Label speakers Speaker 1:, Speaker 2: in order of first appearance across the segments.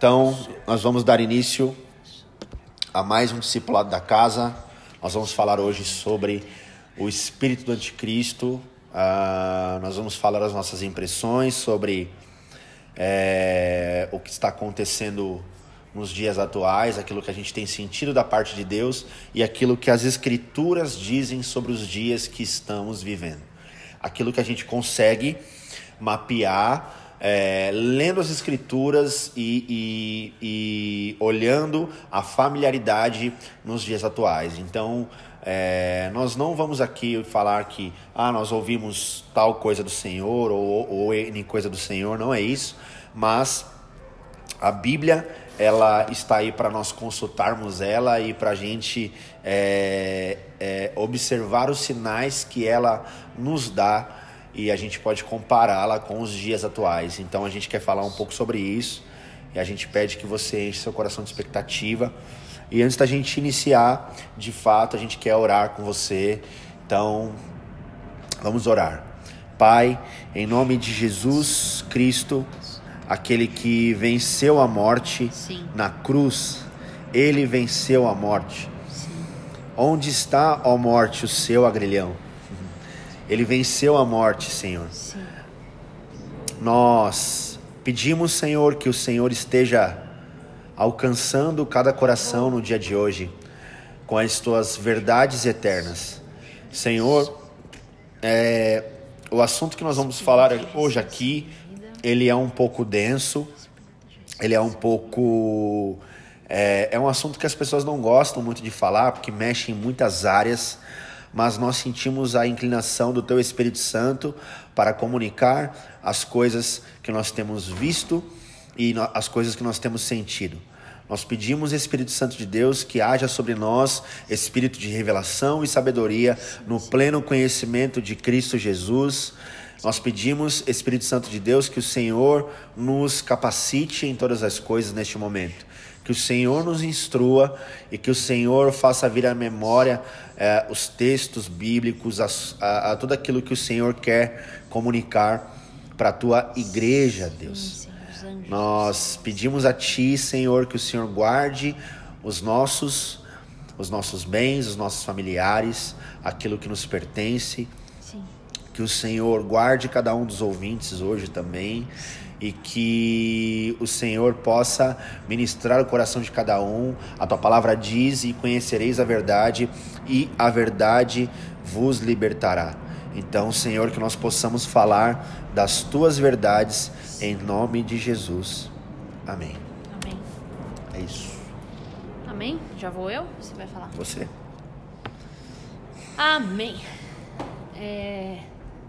Speaker 1: Então, nós vamos dar início a mais um discipulado da casa. Nós vamos falar hoje sobre o espírito do anticristo. Uh, nós vamos falar as nossas impressões sobre é, o que está acontecendo nos dias atuais, aquilo que a gente tem sentido da parte de Deus e aquilo que as Escrituras dizem sobre os dias que estamos vivendo. Aquilo que a gente consegue mapear é, lendo as escrituras e, e, e, olhando a familiaridade nos dias atuais. Então, é, nós não vamos aqui falar que ah, nós ouvimos tal coisa do Senhor ou, ou coisa do Senhor, não é isso, mas a Bíblia ela está aí para nós consultarmos ela e para a gente é, é, observar os sinais que ela nos dá e a gente pode compará-la com os dias atuais. Então a gente quer falar um pouco sobre isso e a gente pede que você enche seu coração de expectativa. E antes da gente iniciar, de fato, a gente quer orar com você. Então, vamos orar. Pai, em nome de Jesus Cristo, aquele que venceu a morte Sim. na cruz, ele venceu a morte. Sim. Onde está, ó morte, o seu agrilhão? Ele venceu a morte, Senhor. Sim. Nós pedimos, Senhor, que o Senhor esteja alcançando cada coração no dia de hoje com as tuas verdades eternas. Senhor, é, o assunto que nós vamos falar hoje aqui, ele é um pouco denso, ele é um pouco. É, é um assunto que as pessoas não gostam muito de falar, porque mexe em muitas áreas mas nós sentimos a inclinação do Teu Espírito Santo para comunicar as coisas que nós temos visto e as coisas que nós temos sentido. Nós pedimos, Espírito Santo de Deus, que haja sobre nós espírito de revelação e sabedoria no pleno conhecimento de Cristo Jesus. Nós pedimos, Espírito Santo de Deus, que o Senhor nos capacite em todas as coisas neste momento que o Senhor nos instrua e que o Senhor faça vir à memória é, os textos bíblicos, a, a, a, tudo aquilo que o Senhor quer comunicar para a tua igreja, Deus. Nós pedimos a Ti, Senhor, que o Senhor guarde os nossos, os nossos bens, os nossos familiares, aquilo que nos pertence. Sim. Que o Senhor guarde cada um dos ouvintes hoje também e que o Senhor possa ministrar o coração de cada um. A tua palavra diz: e conhecereis a verdade, e a verdade vos libertará. Então, Senhor, que nós possamos falar das tuas verdades em nome de Jesus. Amém.
Speaker 2: Amém.
Speaker 1: É isso.
Speaker 2: Amém? Já vou eu? Você vai falar?
Speaker 1: Você.
Speaker 2: Amém. É...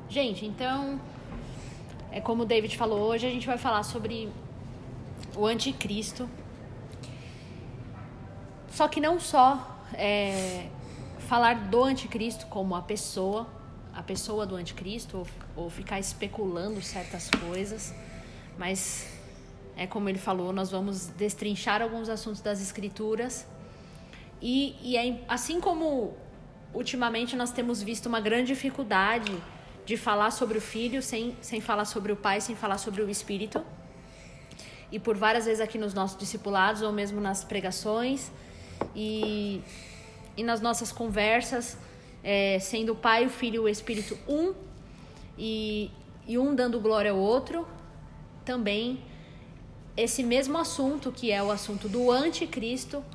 Speaker 2: Gente, então é como o David falou, hoje a gente vai falar sobre o anticristo. Só que não só é, falar do anticristo como a pessoa, a pessoa do anticristo, ou, ou ficar especulando certas coisas, mas é como ele falou, nós vamos destrinchar alguns assuntos das escrituras. E, e é, assim como ultimamente nós temos visto uma grande dificuldade de falar sobre o filho sem, sem falar sobre o pai, sem falar sobre o espírito. E por várias vezes aqui nos nossos discipulados, ou mesmo nas pregações, e, e nas nossas conversas, é, sendo o pai, o filho e o espírito um, e, e um dando glória ao outro, também esse mesmo assunto, que é o assunto do anticristo,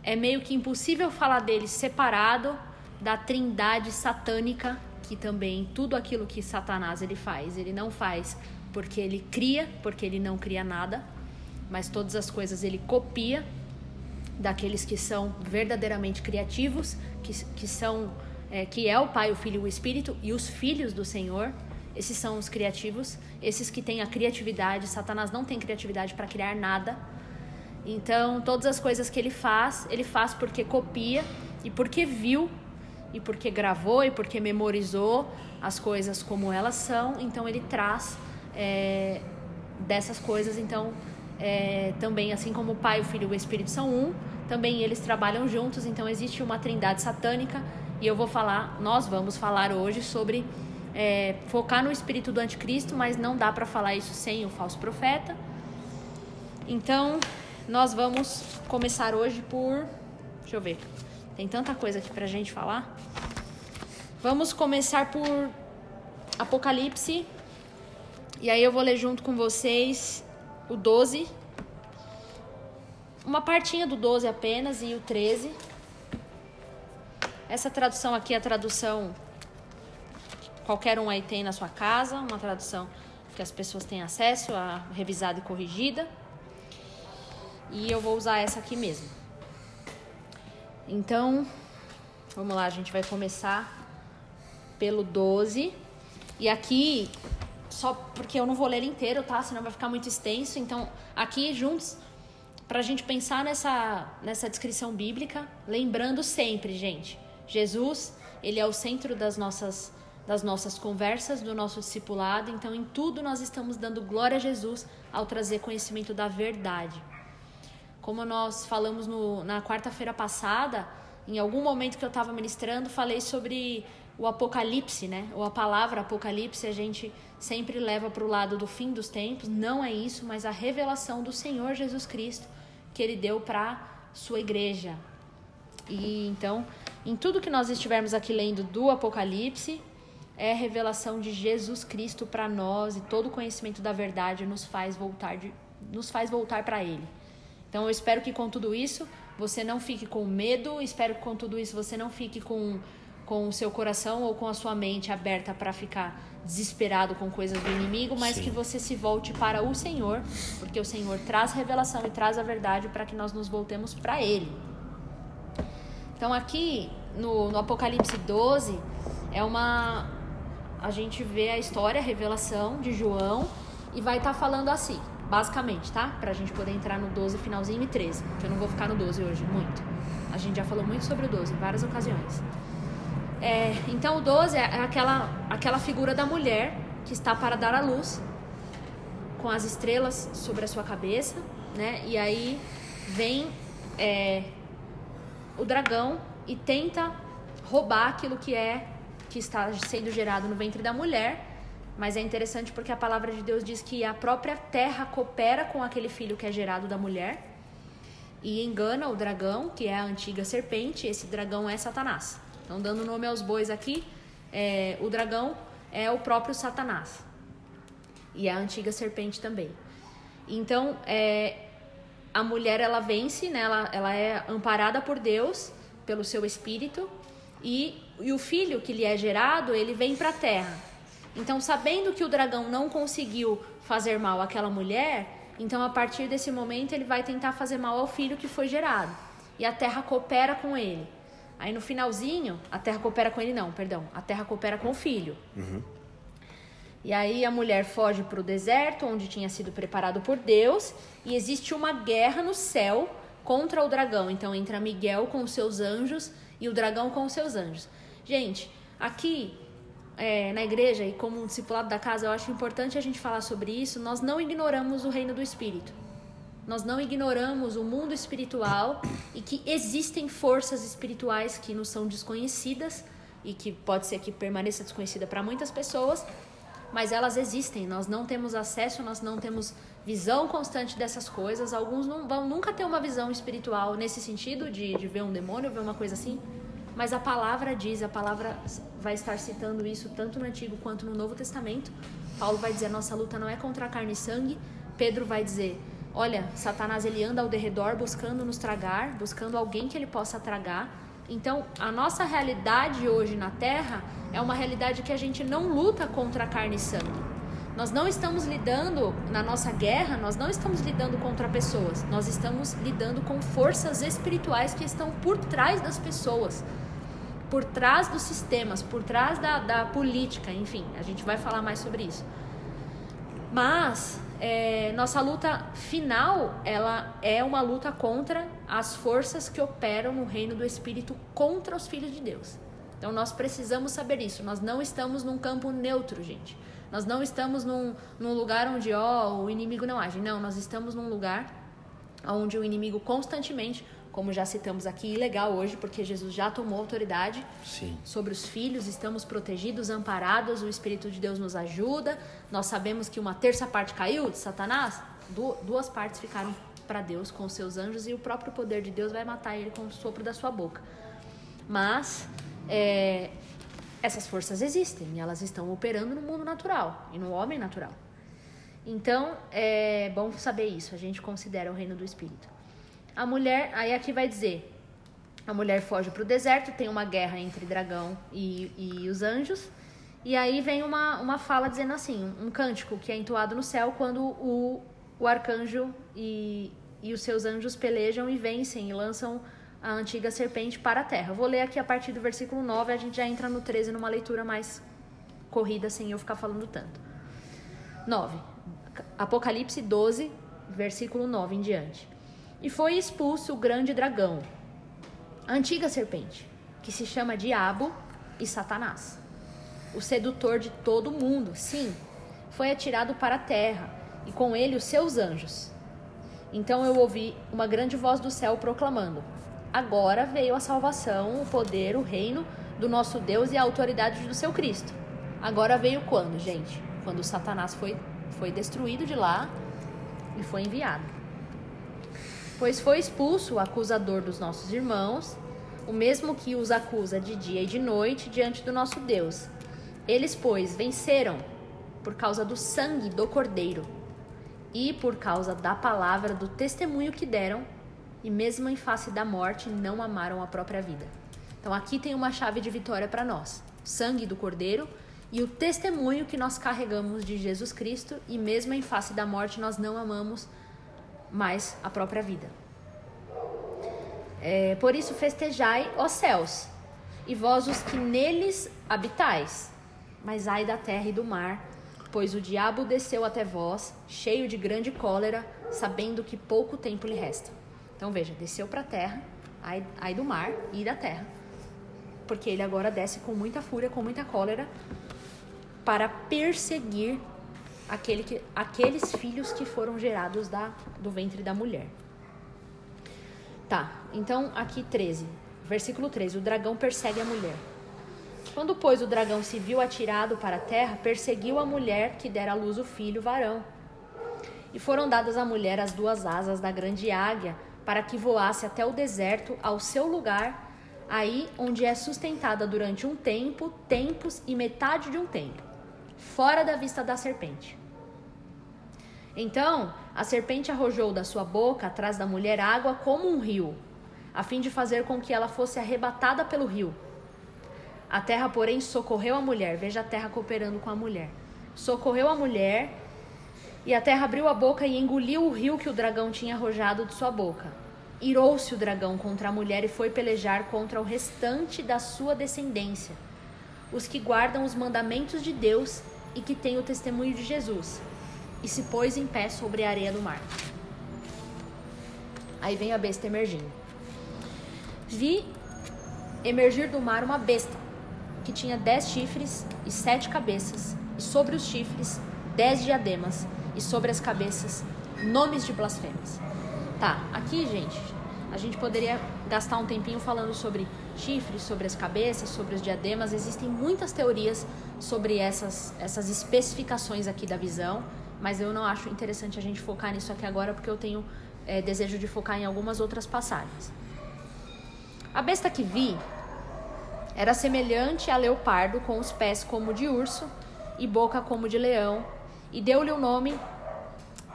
Speaker 2: é meio que impossível falar dele separado da trindade satânica que também tudo aquilo que Satanás ele faz, ele não faz porque ele cria, porque ele não cria nada, mas todas as coisas ele copia daqueles que são verdadeiramente criativos, que, que são é, que é o Pai, o Filho e o Espírito e os filhos do Senhor. Esses são os criativos, esses que têm a criatividade. Satanás não tem criatividade para criar nada. Então, todas as coisas que ele faz, ele faz porque copia e porque viu e porque gravou e porque memorizou as coisas como elas são, então ele traz é, dessas coisas. Então, é, também, assim como o Pai, o Filho e o Espírito são um, também eles trabalham juntos, então existe uma trindade satânica. E eu vou falar, nós vamos falar hoje sobre é, focar no espírito do anticristo, mas não dá para falar isso sem o falso profeta. Então, nós vamos começar hoje por. Deixa eu ver. Tem tanta coisa aqui pra gente falar. Vamos começar por Apocalipse. E aí eu vou ler junto com vocês o 12. Uma partinha do 12 apenas e o 13. Essa tradução aqui é a tradução qualquer um aí tem na sua casa, uma tradução que as pessoas têm acesso a revisada e corrigida. E eu vou usar essa aqui mesmo. Então, vamos lá, a gente vai começar pelo 12. E aqui, só porque eu não vou ler inteiro, tá? Senão vai ficar muito extenso. Então, aqui juntos, para a gente pensar nessa, nessa descrição bíblica, lembrando sempre, gente, Jesus, ele é o centro das nossas das nossas conversas, do nosso discipulado. Então, em tudo nós estamos dando glória a Jesus ao trazer conhecimento da verdade. Como nós falamos no, na quarta-feira passada, em algum momento que eu estava ministrando, falei sobre o Apocalipse, né? Ou a palavra Apocalipse a gente sempre leva para o lado do fim dos tempos. Não é isso, mas a revelação do Senhor Jesus Cristo que Ele deu para sua igreja. E então, em tudo que nós estivermos aqui lendo do Apocalipse, é a revelação de Jesus Cristo para nós e todo o conhecimento da verdade nos faz voltar de, nos faz voltar para Ele. Então eu espero que com tudo isso você não fique com medo, espero que com tudo isso você não fique com, com o seu coração ou com a sua mente aberta para ficar desesperado com coisas do inimigo, mas Sim. que você se volte para o Senhor, porque o Senhor traz revelação e traz a verdade para que nós nos voltemos para Ele. Então aqui no, no Apocalipse 12 é uma. A gente vê a história, a revelação de João e vai estar tá falando assim basicamente, tá? Pra gente poder entrar no 12, finalzinho e 13, que eu não vou ficar no 12 hoje, muito. A gente já falou muito sobre o 12 em várias ocasiões. É, então, o 12 é aquela, aquela figura da mulher que está para dar a luz, com as estrelas sobre a sua cabeça, né? E aí vem é, o dragão e tenta roubar aquilo que é que está sendo gerado no ventre da mulher mas é interessante porque a palavra de Deus diz que a própria terra coopera com aquele filho que é gerado da mulher e engana o dragão, que é a antiga serpente. Esse dragão é Satanás. Então, dando nome aos bois aqui, é, o dragão é o próprio Satanás e a antiga serpente também. Então, é, a mulher ela vence, né? ela, ela é amparada por Deus, pelo seu espírito, e, e o filho que lhe é gerado, ele vem para a terra. Então, sabendo que o dragão não conseguiu fazer mal àquela mulher, então a partir desse momento ele vai tentar fazer mal ao filho que foi gerado. E a terra coopera com ele. Aí no finalzinho, a terra coopera com ele, não, perdão. A terra coopera com o filho. Uhum. E aí a mulher foge para o deserto, onde tinha sido preparado por Deus, e existe uma guerra no céu contra o dragão. Então entra Miguel com os seus anjos e o dragão com os seus anjos. Gente, aqui é, na igreja e como um discipulado da casa, eu acho importante a gente falar sobre isso. Nós não ignoramos o reino do Espírito. Nós não ignoramos o mundo espiritual e que existem forças espirituais que nos são desconhecidas e que pode ser que permaneça desconhecida para muitas pessoas, mas elas existem. Nós não temos acesso, nós não temos visão constante dessas coisas. Alguns não vão nunca ter uma visão espiritual nesse sentido de, de ver um demônio, ver uma coisa assim. Mas a palavra diz, a palavra vai estar citando isso tanto no Antigo quanto no Novo Testamento. Paulo vai dizer: nossa luta não é contra carne e sangue. Pedro vai dizer: olha, Satanás ele anda ao derredor buscando nos tragar, buscando alguém que ele possa tragar. Então, a nossa realidade hoje na Terra é uma realidade que a gente não luta contra carne e sangue. Nós não estamos lidando na nossa guerra, nós não estamos lidando contra pessoas, nós estamos lidando com forças espirituais que estão por trás das pessoas por trás dos sistemas, por trás da, da política, enfim, a gente vai falar mais sobre isso. Mas é, nossa luta final, ela é uma luta contra as forças que operam no reino do Espírito contra os filhos de Deus. Então nós precisamos saber isso. Nós não estamos num campo neutro, gente. Nós não estamos num, num lugar onde ó, o inimigo não age. Não, nós estamos num lugar onde o inimigo constantemente como já citamos aqui, legal hoje, porque Jesus já tomou autoridade Sim. sobre os filhos, estamos protegidos, amparados, o Espírito de Deus nos ajuda. Nós sabemos que uma terça parte caiu de Satanás, duas partes ficaram para Deus com seus anjos e o próprio poder de Deus vai matar ele com o sopro da sua boca. Mas é, essas forças existem e elas estão operando no mundo natural e no homem natural. Então é bom saber isso. A gente considera o reino do espírito. A mulher, aí aqui vai dizer: a mulher foge para o deserto, tem uma guerra entre dragão e, e os anjos. E aí vem uma, uma fala dizendo assim, um cântico que é entoado no céu quando o, o arcanjo e, e os seus anjos pelejam e vencem e lançam a antiga serpente para a terra. vou ler aqui a partir do versículo 9, a gente já entra no 13 numa leitura mais corrida, sem eu ficar falando tanto. 9. Apocalipse 12, versículo 9 em diante. E foi expulso o grande dragão, a antiga serpente, que se chama Diabo e Satanás, o sedutor de todo mundo. Sim, foi atirado para a terra e com ele os seus anjos. Então eu ouvi uma grande voz do céu proclamando: Agora veio a salvação, o poder, o reino do nosso Deus e a autoridade do seu Cristo. Agora veio quando, gente? Quando Satanás foi, foi destruído de lá e foi enviado pois foi expulso o acusador dos nossos irmãos, o mesmo que os acusa de dia e de noite diante do nosso Deus. Eles, pois, venceram por causa do sangue do Cordeiro e por causa da palavra do testemunho que deram, e mesmo em face da morte não amaram a própria vida. Então aqui tem uma chave de vitória para nós: sangue do Cordeiro e o testemunho que nós carregamos de Jesus Cristo, e mesmo em face da morte nós não amamos mais a própria vida. É, por isso festejai, ó céus, e vós os que neles habitais. Mas ai da terra e do mar, pois o diabo desceu até vós, cheio de grande cólera, sabendo que pouco tempo lhe resta. Então veja, desceu para a terra, ai, ai do mar e da terra, porque ele agora desce com muita fúria, com muita cólera, para perseguir aquele que, aqueles filhos que foram gerados da, do ventre da mulher. Tá, então aqui 13, versículo 13: o dragão persegue a mulher. Quando, pois, o dragão se viu atirado para a terra, perseguiu a mulher que dera à luz o filho varão. E foram dadas à mulher as duas asas da grande águia, para que voasse até o deserto, ao seu lugar, aí onde é sustentada durante um tempo, tempos e metade de um tempo fora da vista da serpente. Então a serpente arrojou da sua boca atrás da mulher água como um rio, a fim de fazer com que ela fosse arrebatada pelo rio. A terra, porém, socorreu a mulher. Veja a terra cooperando com a mulher. Socorreu a mulher, e a terra abriu a boca e engoliu o rio que o dragão tinha arrojado de sua boca. Irou-se o dragão contra a mulher e foi pelejar contra o restante da sua descendência, os que guardam os mandamentos de Deus e que tem o testemunho de Jesus, e se pôs em pé sobre a areia do mar. Aí vem a besta emergindo. Vi emergir do mar uma besta que tinha dez chifres e sete cabeças, e sobre os chifres dez diademas, e sobre as cabeças nomes de blasfêmias. Tá, aqui, gente, a gente poderia gastar um tempinho falando sobre chifres, sobre as cabeças, sobre os diademas. Existem muitas teorias sobre essas, essas especificações aqui da visão, mas eu não acho interessante a gente focar nisso aqui agora porque eu tenho é, desejo de focar em algumas outras passagens. A besta que vi era semelhante a leopardo, com os pés como de urso e boca como de leão, e deu-lhe o nome,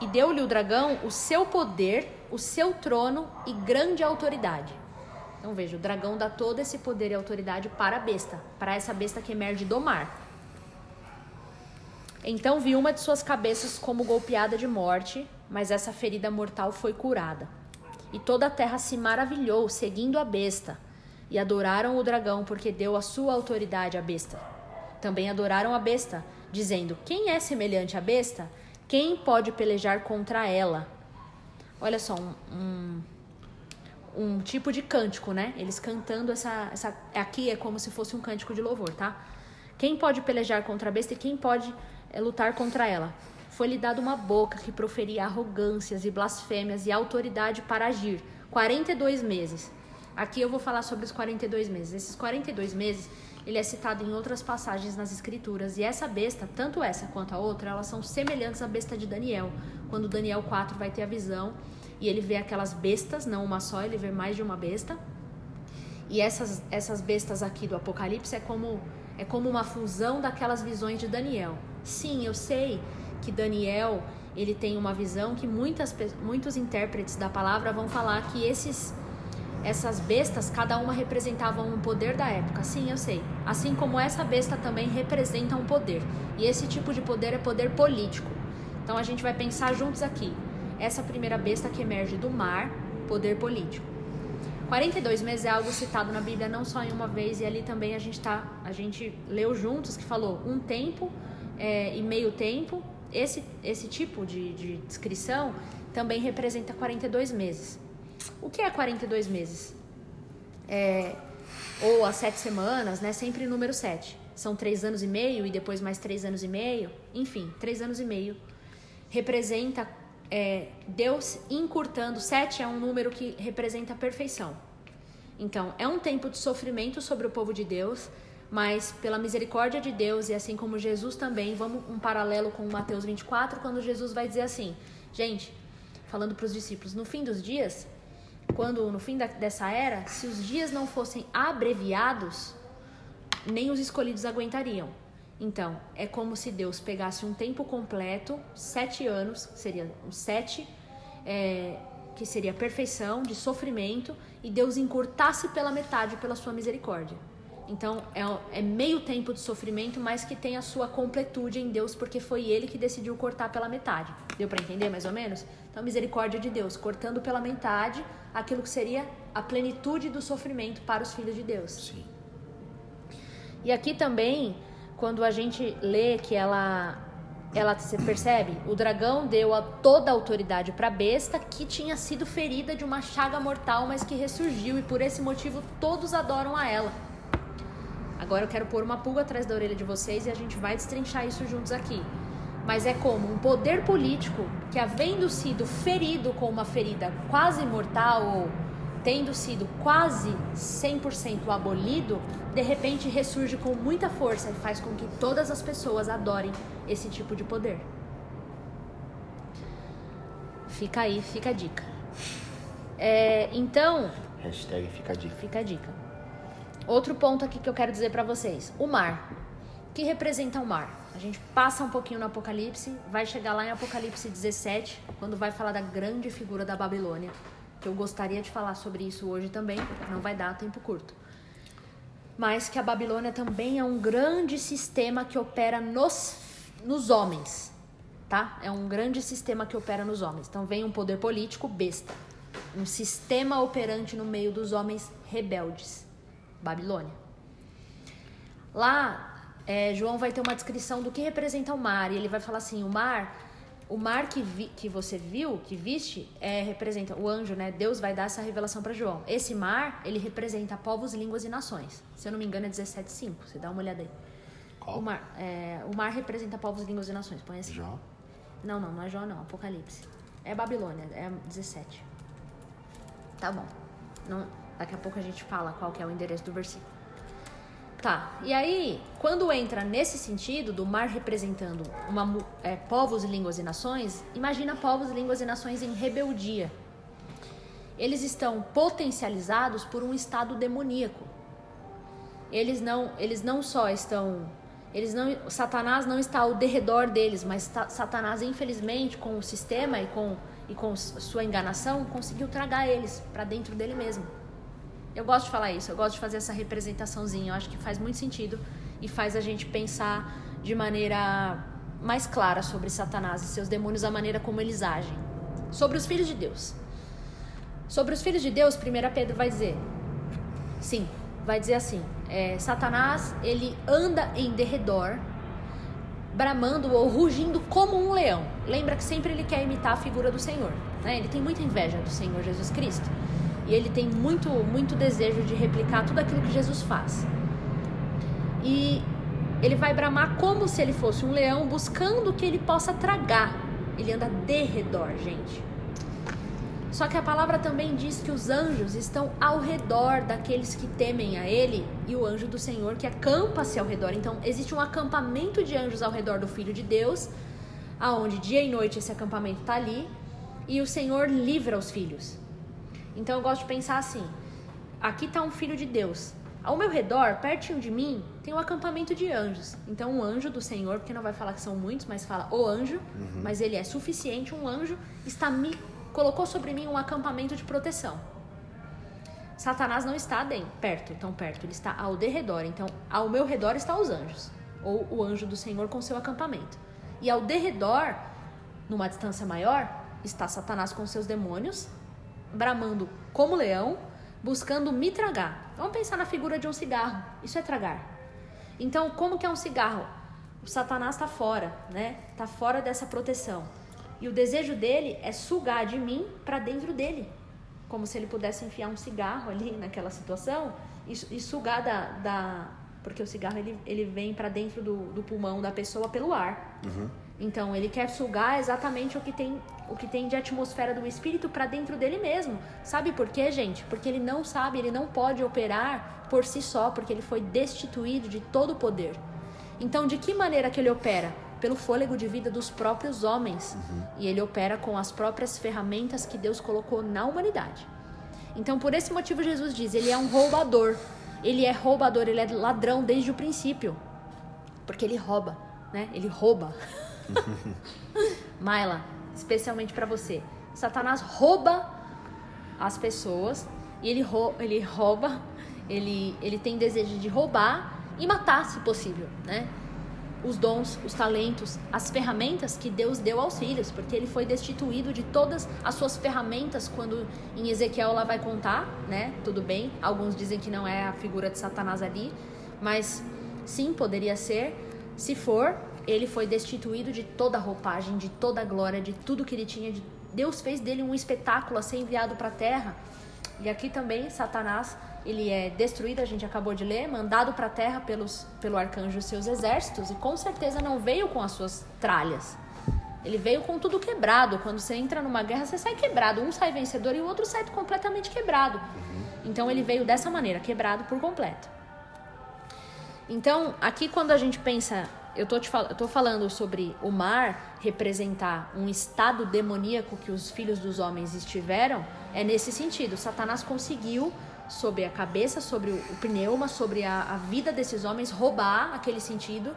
Speaker 2: e deu-lhe o dragão o seu poder o seu trono e grande autoridade. Então veja, o dragão dá todo esse poder e autoridade para a besta, para essa besta que emerge do mar. Então vi uma de suas cabeças como golpeada de morte, mas essa ferida mortal foi curada. E toda a terra se maravilhou, seguindo a besta, e adoraram o dragão, porque deu a sua autoridade à besta. Também adoraram a besta, dizendo: Quem é semelhante à besta? Quem pode pelejar contra ela? olha só, um, um, um, tipo de cântico, né? Eles cantando essa, essa. Aqui é como se fosse um cântico de louvor, tá? Quem pode pelejar contra a besta e quem pode é, lutar contra ela? Foi-lhe dado uma boca que proferia arrogâncias e blasfêmias e autoridade para agir. 42 meses. Aqui eu vou falar sobre os 42 meses. Esses 42 meses, ele é citado em outras passagens nas escrituras. E essa besta, tanto essa quanto a outra, elas são semelhantes à besta de Daniel. Quando Daniel 4 vai ter a visão e ele vê aquelas bestas, não uma só, ele vê mais de uma besta. E essas, essas bestas aqui do Apocalipse é como, é como uma fusão daquelas visões de Daniel. Sim, eu sei que Daniel ele tem uma visão que muitas, muitos intérpretes da palavra vão falar que esses essas bestas, cada uma representava um poder da época. Sim, eu sei. Assim como essa besta também representa um poder. E esse tipo de poder é poder político. Então a gente vai pensar juntos aqui. Essa primeira besta que emerge do mar, poder político. 42 meses é algo citado na Bíblia não só em uma vez, e ali também a gente tá, a gente leu juntos que falou um tempo é, e meio tempo. Esse, esse tipo de, de descrição também representa 42 meses. O que é 42 meses? É, ou as sete semanas, né? Sempre número 7. São três anos e meio e depois mais três anos e meio. Enfim, três anos e meio. Representa é, Deus encurtando. Sete é um número que representa a perfeição. Então, é um tempo de sofrimento sobre o povo de Deus, mas pela misericórdia de Deus e assim como Jesus também, vamos um paralelo com Mateus 24, quando Jesus vai dizer assim: gente, falando para os discípulos, no fim dos dias, quando no fim da, dessa era, se os dias não fossem abreviados, nem os escolhidos aguentariam. Então, é como se Deus pegasse um tempo completo, sete anos, seria um sete, é, que seria perfeição, de sofrimento, e Deus encurtasse pela metade pela sua misericórdia. Então, é, é, meio tempo de sofrimento, mas que tem a sua completude em Deus, porque foi Ele que decidiu cortar pela metade. Deu para entender mais ou menos? Então, misericórdia de Deus, cortando pela metade aquilo que seria a plenitude do sofrimento para os filhos de Deus.
Speaker 1: Sim.
Speaker 2: E aqui também quando a gente lê que ela ela você percebe, o dragão deu a toda a autoridade para a besta que tinha sido ferida de uma chaga mortal, mas que ressurgiu e por esse motivo todos adoram a ela. Agora eu quero pôr uma pulga atrás da orelha de vocês e a gente vai destrinchar isso juntos aqui. Mas é como um poder político que, havendo sido ferido com uma ferida quase mortal ou tendo sido quase 100% abolido, de repente ressurge com muita força e faz com que todas as pessoas adorem esse tipo de poder. Fica aí, fica a dica. É, então.
Speaker 1: Hashtag fica a dica.
Speaker 2: Fica a dica. Outro ponto aqui que eu quero dizer para vocês: o mar. O que representa o mar? A gente passa um pouquinho no Apocalipse, vai chegar lá em Apocalipse 17, quando vai falar da grande figura da Babilônia que eu gostaria de falar sobre isso hoje também, não vai dar tempo curto. Mas que a Babilônia também é um grande sistema que opera nos, nos homens, tá? É um grande sistema que opera nos homens. Então vem um poder político besta, um sistema operante no meio dos homens rebeldes. Babilônia. Lá, é, João vai ter uma descrição do que representa o mar, e ele vai falar assim: o mar o mar que, vi, que você viu, que viste, é, representa o anjo, né? Deus vai dar essa revelação para João. Esse mar, ele representa povos, línguas e nações. Se eu não me engano, é 17,5. Você dá uma olhada aí.
Speaker 1: Qual?
Speaker 2: O mar, é, o mar representa povos, línguas e nações. Põe assim.
Speaker 1: Jó?
Speaker 2: Não, não, não é Jó, não. Apocalipse. É Babilônia, é 17. Tá bom. Não, daqui a pouco a gente fala qual que é o endereço do versículo. Tá, e aí, quando entra nesse sentido do mar representando uma, é, povos, línguas e nações, imagina povos, línguas e nações em rebeldia. Eles estão potencializados por um estado demoníaco. Eles não, eles não só estão, eles não, Satanás não está ao derredor deles, mas Satanás, infelizmente, com o sistema e com e com sua enganação, conseguiu tragar eles para dentro dele mesmo. Eu gosto de falar isso, eu gosto de fazer essa representaçãozinha. Eu acho que faz muito sentido e faz a gente pensar de maneira mais clara sobre Satanás e seus demônios, a maneira como eles agem. Sobre os filhos de Deus. Sobre os filhos de Deus, 1 Pedro vai dizer: sim, vai dizer assim: é, Satanás ele anda em derredor, bramando ou rugindo como um leão. Lembra que sempre ele quer imitar a figura do Senhor. Né? Ele tem muita inveja do Senhor Jesus Cristo. E ele tem muito, muito desejo de replicar tudo aquilo que Jesus faz. E ele vai bramar como se ele fosse um leão, buscando que ele possa tragar. Ele anda de redor, gente. Só que a palavra também diz que os anjos estão ao redor daqueles que temem a Ele e o anjo do Senhor que acampa-se ao redor. Então, existe um acampamento de anjos ao redor do Filho de Deus, aonde dia e noite esse acampamento está ali, e o Senhor livra os filhos. Então, eu gosto de pensar assim: aqui está um filho de Deus. Ao meu redor, pertinho de mim, tem um acampamento de anjos. Então, um anjo do Senhor, porque não vai falar que são muitos, mas fala o anjo, uhum. mas ele é suficiente. Um anjo está me colocou sobre mim um acampamento de proteção. Satanás não está bem, perto, tão perto, ele está ao derredor. Então, ao meu redor estão os anjos, ou o anjo do Senhor com seu acampamento. E ao derredor, numa distância maior, está Satanás com seus demônios, bramando como leão, buscando me tragar. Vamos pensar na figura de um cigarro. Isso é tragar. Então, como que é um cigarro? O Satanás está fora, né? Está fora dessa proteção. E o desejo dele é sugar de mim para dentro dele. Como se ele pudesse enfiar um cigarro ali naquela situação e, e sugar da, da. Porque o cigarro ele, ele vem para dentro do, do pulmão da pessoa pelo ar. Uhum. Então ele quer sugar exatamente o que tem o que tem de atmosfera do espírito para dentro dele mesmo. Sabe por quê, gente? Porque ele não sabe, ele não pode operar por si só, porque ele foi destituído de todo o poder. Então, de que maneira que ele opera? pelo fôlego de vida dos próprios homens. Uhum. E ele opera com as próprias ferramentas que Deus colocou na humanidade. Então, por esse motivo, Jesus diz: ele é um roubador. Ele é roubador, ele é ladrão desde o princípio. Porque ele rouba, né? Ele rouba. Maila, especialmente para você. Satanás rouba as pessoas e ele, rou ele rouba, ele, ele tem desejo de roubar e matar, se possível, né? os dons, os talentos, as ferramentas que Deus deu aos filhos, porque ele foi destituído de todas as suas ferramentas quando em Ezequiel ela vai contar, né? Tudo bem, alguns dizem que não é a figura de Satanás ali, mas sim, poderia ser. Se for, ele foi destituído de toda a roupagem, de toda a glória, de tudo que ele tinha. Deus fez dele um espetáculo a ser enviado para a terra. E aqui também Satanás ele é destruído, a gente acabou de ler, mandado para a terra pelos, pelo arcanjo e seus exércitos, e com certeza não veio com as suas tralhas. Ele veio com tudo quebrado. Quando você entra numa guerra, você sai quebrado. Um sai vencedor e o outro sai completamente quebrado. Então ele veio dessa maneira, quebrado por completo. Então, aqui quando a gente pensa, eu tô, te fal eu tô falando sobre o mar representar um estado demoníaco que os filhos dos homens estiveram, é nesse sentido. Satanás conseguiu sobre a cabeça, sobre o pneuma, sobre a, a vida desses homens, roubar aquele sentido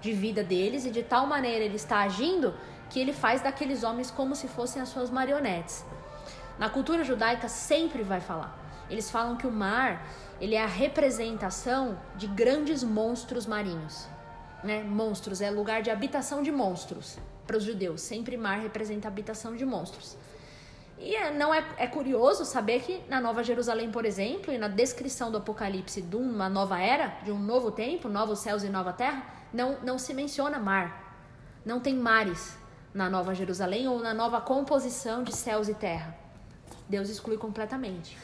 Speaker 2: de vida deles e de tal maneira ele está agindo que ele faz daqueles homens como se fossem as suas marionetes. Na cultura judaica sempre vai falar. Eles falam que o mar, ele é a representação de grandes monstros marinhos. Né? Monstros é lugar de habitação de monstros para os judeus. Sempre mar representa habitação de monstros. E é, não é, é curioso saber que na Nova Jerusalém, por exemplo, e na descrição do Apocalipse de uma nova era, de um novo tempo, novos céus e nova terra, não, não se menciona mar. Não tem mares na Nova Jerusalém ou na nova composição de céus e terra. Deus exclui completamente.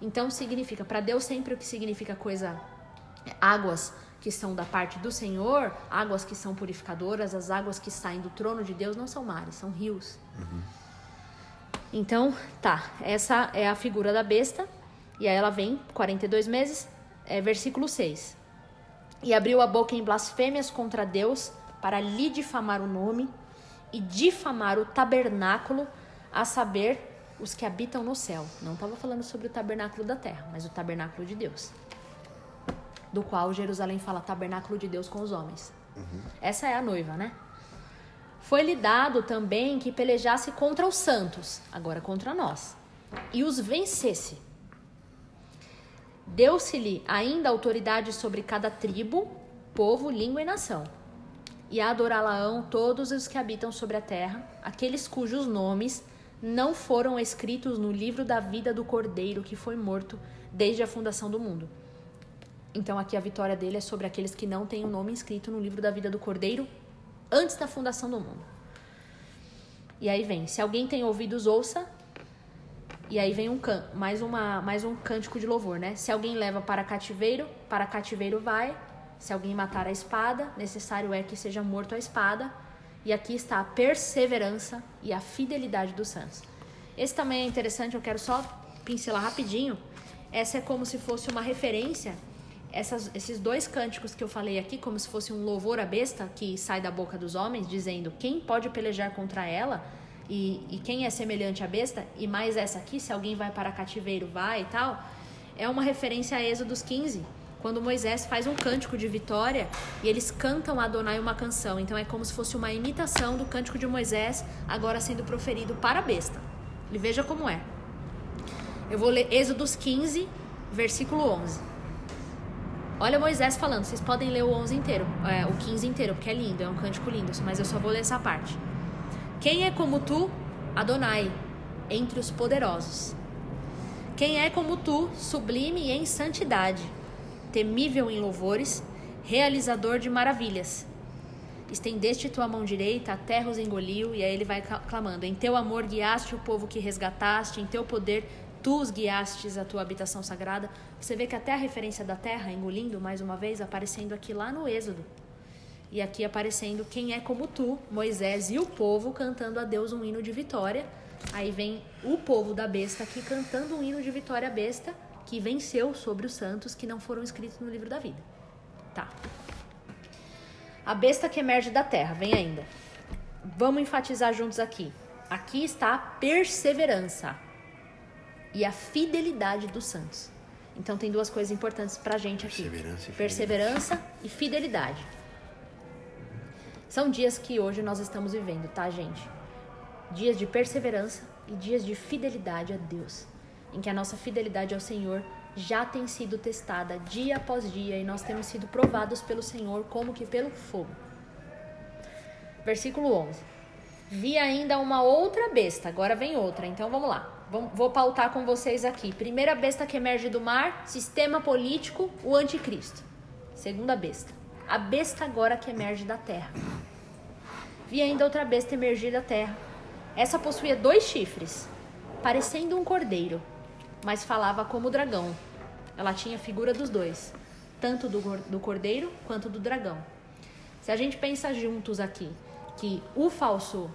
Speaker 2: Então significa, para Deus sempre o que significa coisa águas que são da parte do Senhor, águas que são purificadoras, as águas que saem do trono de Deus não são mares, são rios. Uhum. Então, tá, essa é a figura da besta. E aí ela vem, 42 meses, é, versículo 6. E abriu a boca em blasfêmias contra Deus para lhe difamar o nome e difamar o tabernáculo, a saber, os que habitam no céu. Não estava falando sobre o tabernáculo da terra, mas o tabernáculo de Deus. Do qual Jerusalém fala tabernáculo de Deus com os homens. Uhum. Essa é a noiva, né? Foi-lhe dado também que pelejasse contra os santos, agora contra nós, e os vencesse. Deu-se-lhe ainda autoridade sobre cada tribo, povo, língua e nação. E adorá-la-ão todos os que habitam sobre a terra, aqueles cujos nomes não foram escritos no livro da vida do Cordeiro que foi morto desde a fundação do mundo. Então aqui a vitória dele é sobre aqueles que não têm o nome escrito no livro da vida do Cordeiro antes da fundação do mundo. E aí vem, se alguém tem ouvidos, ouça. E aí vem um can, mais, uma, mais um cântico de louvor, né? Se alguém leva para cativeiro, para cativeiro vai. Se alguém matar a espada, necessário é que seja morto a espada. E aqui está a perseverança e a fidelidade dos santos. Esse também é interessante, eu quero só pincelar rapidinho. Essa é como se fosse uma referência. Essas, esses dois cânticos que eu falei aqui, como se fosse um louvor à besta que sai da boca dos homens, dizendo quem pode pelejar contra ela e, e quem é semelhante à besta, e mais essa aqui, se alguém vai para cativeiro, vai e tal, é uma referência a Êxodos 15, quando Moisés faz um cântico de vitória e eles cantam a Adonai uma canção. Então é como se fosse uma imitação do cântico de Moisés, agora sendo proferido para a besta. E veja como é. Eu vou ler Êxodos 15, versículo 11. Olha Moisés falando, vocês podem ler o 11 inteiro, é, o 15 inteiro, porque é lindo, é um cântico lindo, mas eu só vou ler essa parte. Quem é como tu, Adonai, entre os poderosos? Quem é como tu, sublime em santidade, temível em louvores, realizador de maravilhas? Estendeste tua mão direita, a terra os engoliu, e aí ele vai clamando: Em teu amor guiaste o povo que resgataste, em teu poder tu os guiastes a tua habitação sagrada. Você vê que até a referência da terra, engolindo mais uma vez, aparecendo aqui lá no Êxodo. E aqui aparecendo quem é como tu, Moisés e o povo cantando a Deus um hino de vitória. Aí vem o povo da besta aqui cantando um hino de vitória besta que venceu sobre os santos que não foram escritos no livro da vida. Tá. A besta que emerge da terra, vem ainda. Vamos enfatizar juntos aqui. Aqui está a perseverança e a fidelidade dos santos. Então tem duas coisas importantes pra gente aqui. Perseverança e Perseverança e fidelidade. São dias que hoje nós estamos vivendo, tá, gente? Dias de perseverança e dias de fidelidade a Deus, em que a nossa fidelidade ao Senhor já tem sido testada dia após dia e nós temos sido provados pelo Senhor como que pelo fogo. Versículo 11. Vi ainda uma outra besta, agora vem outra, então vamos lá. Vou pautar com vocês aqui. Primeira besta que emerge do mar, sistema político, o anticristo. Segunda besta, a besta agora que emerge da terra. Vi ainda outra besta emergir da terra. Essa possuía dois chifres, parecendo um cordeiro, mas falava como dragão. Ela tinha a figura dos dois, tanto do, do cordeiro quanto do dragão. Se a gente pensa juntos aqui que o falso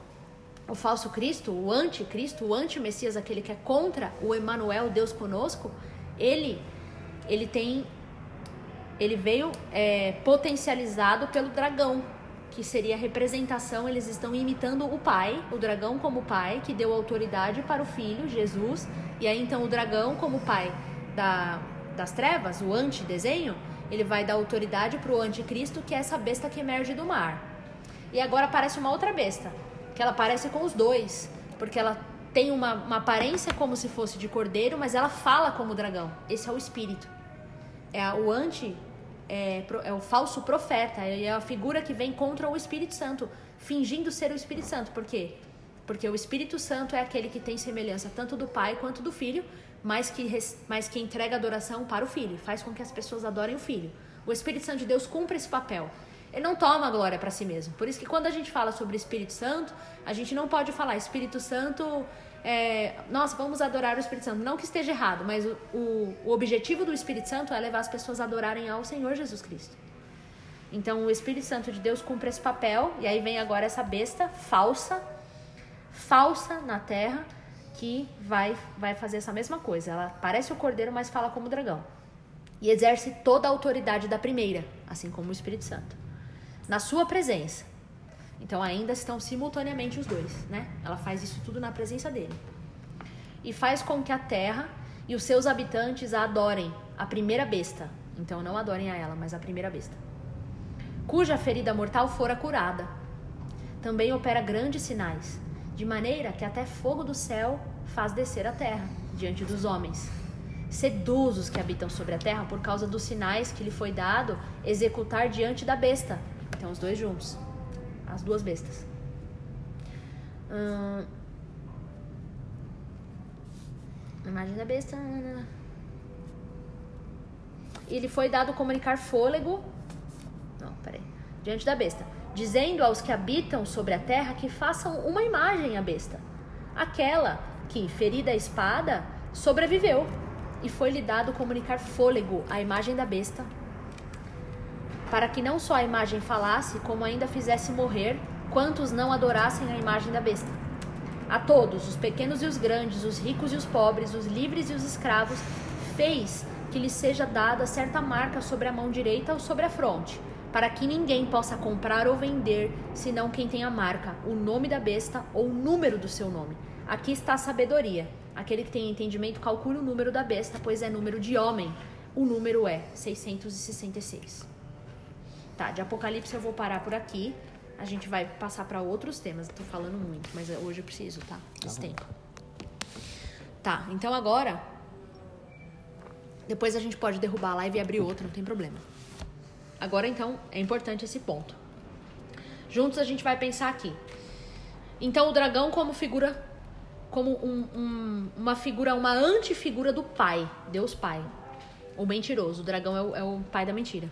Speaker 2: o falso Cristo, o anticristo, o anti-messias, aquele que é contra o Emanuel, Deus conosco, ele ele tem ele veio é, potencializado pelo dragão, que seria a representação, eles estão imitando o pai, o dragão como pai, que deu autoridade para o filho, Jesus, e aí então o dragão como pai da, das trevas, o anti-desenho, ele vai dar autoridade para o anticristo, que é essa besta que emerge do mar. E agora aparece uma outra besta, que ela parece com os dois, porque ela tem uma, uma aparência como se fosse de cordeiro, mas ela fala como dragão. Esse é o espírito. É o anti é, é o falso profeta, é a figura que vem contra o Espírito Santo, fingindo ser o Espírito Santo. Por quê? Porque o Espírito Santo é aquele que tem semelhança tanto do Pai quanto do Filho, mas que, mas que entrega adoração para o Filho, faz com que as pessoas adorem o Filho. O Espírito Santo de Deus cumpre esse papel. Ele não toma glória para si mesmo. Por isso que quando a gente fala sobre Espírito Santo, a gente não pode falar Espírito Santo é, nossa, vamos adorar o Espírito Santo. Não que esteja errado, mas o, o, o objetivo do Espírito Santo é levar as pessoas a adorarem ao Senhor Jesus Cristo. Então, o Espírito Santo de Deus cumpre esse papel, e aí vem agora essa besta falsa, falsa na terra, que vai, vai fazer essa mesma coisa. Ela parece o cordeiro, mas fala como o dragão. E exerce toda a autoridade da primeira, assim como o Espírito Santo, na sua presença. Então ainda estão simultaneamente os dois, né? Ela faz isso tudo na presença dele. E faz com que a terra e os seus habitantes a adorem, a primeira besta. Então não adorem a ela, mas a primeira besta. Cuja ferida mortal fora curada. Também opera grandes sinais, de maneira que até fogo do céu faz descer a terra diante dos homens. Seduz os que habitam sobre a terra por causa dos sinais que lhe foi dado executar diante da besta. Então os dois juntos as duas bestas. Hum, imagem da besta. Ele foi dado comunicar fôlego. Não, peraí. Diante da besta. Dizendo aos que habitam sobre a terra que façam uma imagem à besta. Aquela que, ferida a espada, sobreviveu. E foi-lhe dado comunicar fôlego à imagem da besta para que não só a imagem falasse, como ainda fizesse morrer quantos não adorassem a imagem da besta. a todos, os pequenos e os grandes, os ricos e os pobres, os livres e os escravos, fez que lhe seja dada certa marca sobre a mão direita ou sobre a fronte, para que ninguém possa comprar ou vender, senão quem tem a marca, o nome da besta ou o número do seu nome. Aqui está a sabedoria. Aquele que tem entendimento, calcule o número da besta, pois é número de homem. O número é 666. Tá, de Apocalipse eu vou parar por aqui. A gente vai passar para outros temas. Estou falando muito, mas hoje eu preciso, tá? Desse tempo. Tá, então agora. Depois a gente pode derrubar a live e abrir outra, não tem problema. Agora então é importante esse ponto. Juntos a gente vai pensar aqui. Então o dragão como figura, como um, um, uma figura, uma antifigura do pai, Deus Pai. O mentiroso. O dragão é o, é o pai da mentira.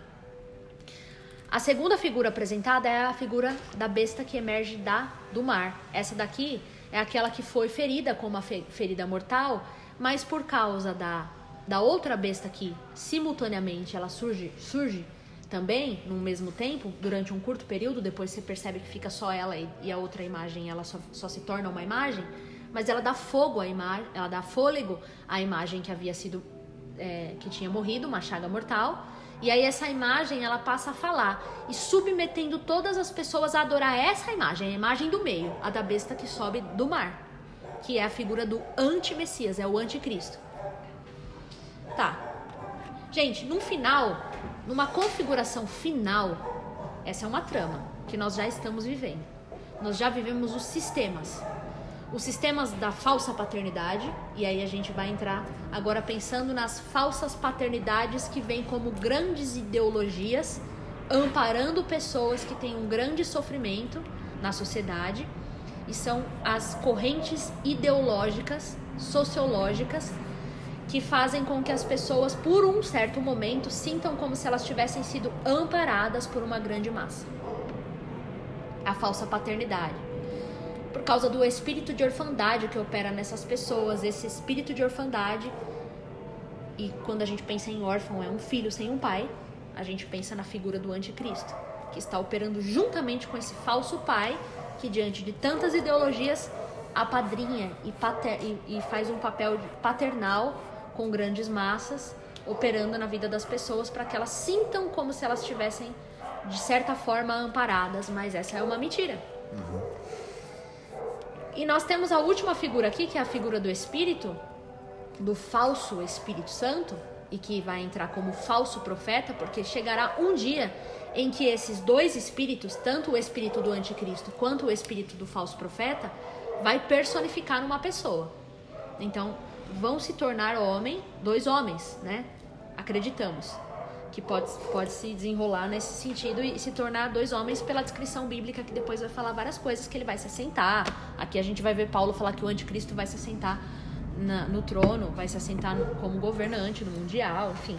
Speaker 2: A segunda figura apresentada é a figura da besta que emerge da do mar. Essa daqui é aquela que foi ferida com uma ferida mortal, mas por causa da, da outra besta que simultaneamente ela surge, surge também no mesmo tempo, durante um curto período, depois você percebe que fica só ela e, e a outra imagem ela só, só se torna uma imagem, mas ela dá fogo à imagem, ela dá fôlego à imagem que havia sido é, que tinha morrido, uma chaga mortal e aí essa imagem ela passa a falar e submetendo todas as pessoas a adorar essa imagem, a imagem do meio, a da besta que sobe do mar, que é a figura do anti-messias, é o anticristo. Tá. Gente, no final, numa configuração final, essa é uma trama que nós já estamos vivendo. Nós já vivemos os sistemas os sistemas da falsa paternidade, e aí a gente vai entrar agora pensando nas falsas paternidades que vêm como grandes ideologias, amparando pessoas que têm um grande sofrimento na sociedade, e são as correntes ideológicas, sociológicas, que fazem com que as pessoas, por um certo momento, sintam como se elas tivessem sido amparadas por uma grande massa. A falsa paternidade por causa do espírito de orfandade que opera nessas pessoas, esse espírito de orfandade. E quando a gente pensa em órfão, é um filho sem um pai, a gente pensa na figura do anticristo, que está operando juntamente com esse falso pai, que diante de tantas ideologias apadrinha e, pater, e, e faz um papel paternal com grandes massas, operando na vida das pessoas para que elas sintam como se elas estivessem, de certa forma, amparadas, mas essa é uma mentira. Uhum. E nós temos a última figura aqui, que é a figura do Espírito, do falso Espírito Santo, e que vai entrar como falso profeta, porque chegará um dia em que esses dois espíritos, tanto o espírito do anticristo quanto o espírito do falso profeta, vai personificar numa pessoa. Então, vão se tornar homem, dois homens, né? Acreditamos que pode, pode se desenrolar nesse sentido e se tornar dois homens pela descrição bíblica, que depois vai falar várias coisas que ele vai se assentar. Aqui a gente vai ver Paulo falar que o anticristo vai se assentar na, no trono, vai se assentar no, como governante no mundial, enfim.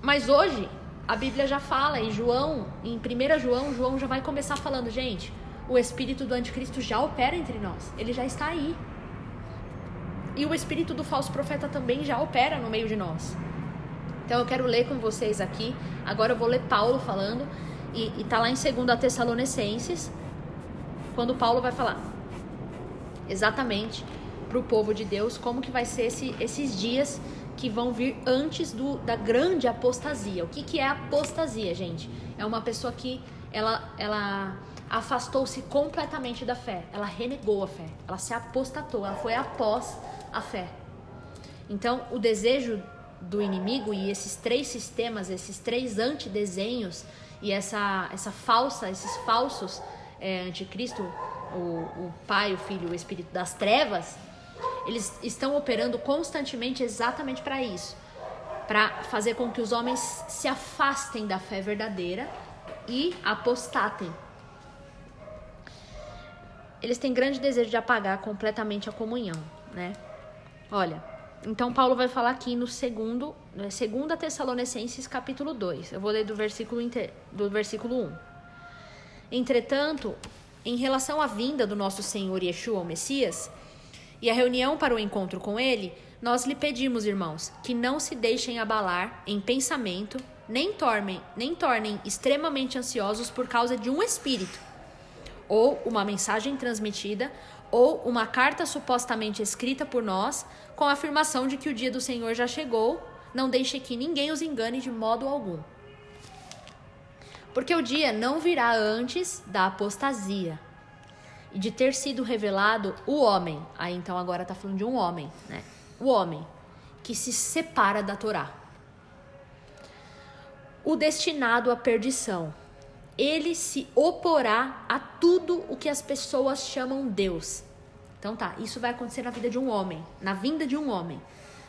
Speaker 2: Mas hoje a Bíblia já fala, e João, em 1 João, João já vai começar falando, gente, o espírito do anticristo já opera entre nós, ele já está aí. E o espírito do falso profeta também já opera no meio de nós. Então eu quero ler com vocês aqui. Agora eu vou ler Paulo falando. E, está lá em 2 Tessalonicenses, quando Paulo vai falar exatamente para o povo de Deus como que vai ser esse, esses dias que vão vir antes do, da grande apostasia. O que, que é apostasia, gente? É uma pessoa que ela, ela afastou-se completamente da fé. Ela renegou a fé. Ela se apostatou. Ela foi após a fé. Então, o desejo do inimigo e esses três sistemas, esses três antidesenhos e essa, essa falsa, esses falsos é, anticristo, o, o Pai, o Filho, o Espírito das Trevas, eles estão operando constantemente exatamente para isso, para fazer com que os homens se afastem da fé verdadeira e apostatem. Eles têm grande desejo de apagar completamente a comunhão, né? Olha, então Paulo vai falar aqui no segundo, né, segunda Tessalonicenses capítulo 2. Eu vou ler do versículo inter, do versículo 1. Entretanto, em relação à vinda do nosso Senhor Yeshua, o Messias, e a reunião para o encontro com ele, nós lhe pedimos, irmãos, que não se deixem abalar em pensamento, nem tornem, nem tornem extremamente ansiosos por causa de um espírito, ou uma mensagem transmitida, ou uma carta supostamente escrita por nós, com a afirmação de que o dia do Senhor já chegou, não deixe que ninguém os engane de modo algum. Porque o dia não virá antes da apostasia e de ter sido revelado o homem. Aí então agora está falando de um homem, né? O homem que se separa da Torá. O destinado à perdição ele se oporá a tudo o que as pessoas chamam Deus. Então tá, isso vai acontecer na vida de um homem, na vinda de um homem.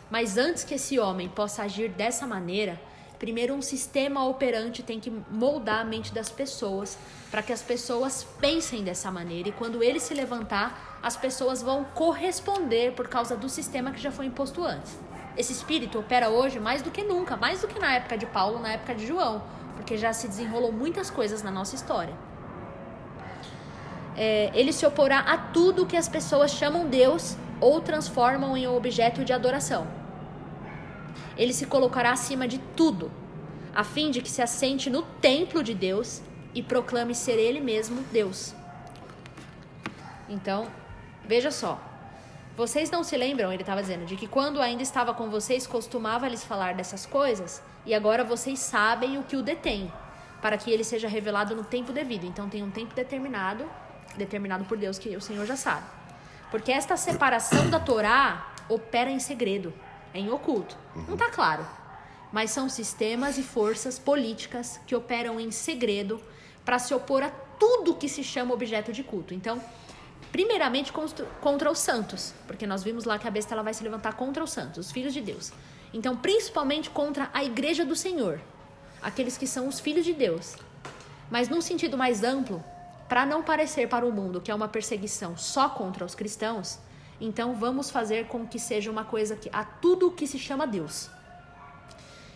Speaker 2: Mas antes que esse homem possa agir dessa maneira, primeiro um sistema operante tem que moldar a mente das pessoas para que as pessoas pensem dessa maneira e quando ele se levantar, as pessoas vão corresponder por causa do sistema que já foi imposto antes. Esse espírito opera hoje mais do que nunca, mais do que na época de Paulo, na época de João porque já se desenrolou muitas coisas na nossa história. É, ele se oporá a tudo que as pessoas chamam Deus ou transformam em um objeto de adoração. Ele se colocará acima de tudo, a fim de que se assente no templo de Deus e proclame ser ele mesmo Deus. Então, veja só. Vocês não se lembram, ele estava dizendo, de que quando ainda estava com vocês costumava lhes falar dessas coisas? e agora vocês sabem o que o detém, para que ele seja revelado no tempo devido. Então tem um tempo determinado, determinado por Deus que o Senhor já sabe. Porque esta separação da Torá opera em segredo, é em oculto. Não está claro. Mas são sistemas e forças políticas que operam em segredo para se opor a tudo que se chama objeto de culto. Então, primeiramente contra os santos, porque nós vimos lá que a besta ela vai se levantar contra os santos, os filhos de Deus. Então, principalmente contra a igreja do Senhor, aqueles que são os filhos de Deus. Mas num sentido mais amplo, para não parecer para o mundo que é uma perseguição só contra os cristãos, então vamos fazer com que seja uma coisa que a tudo que se chama Deus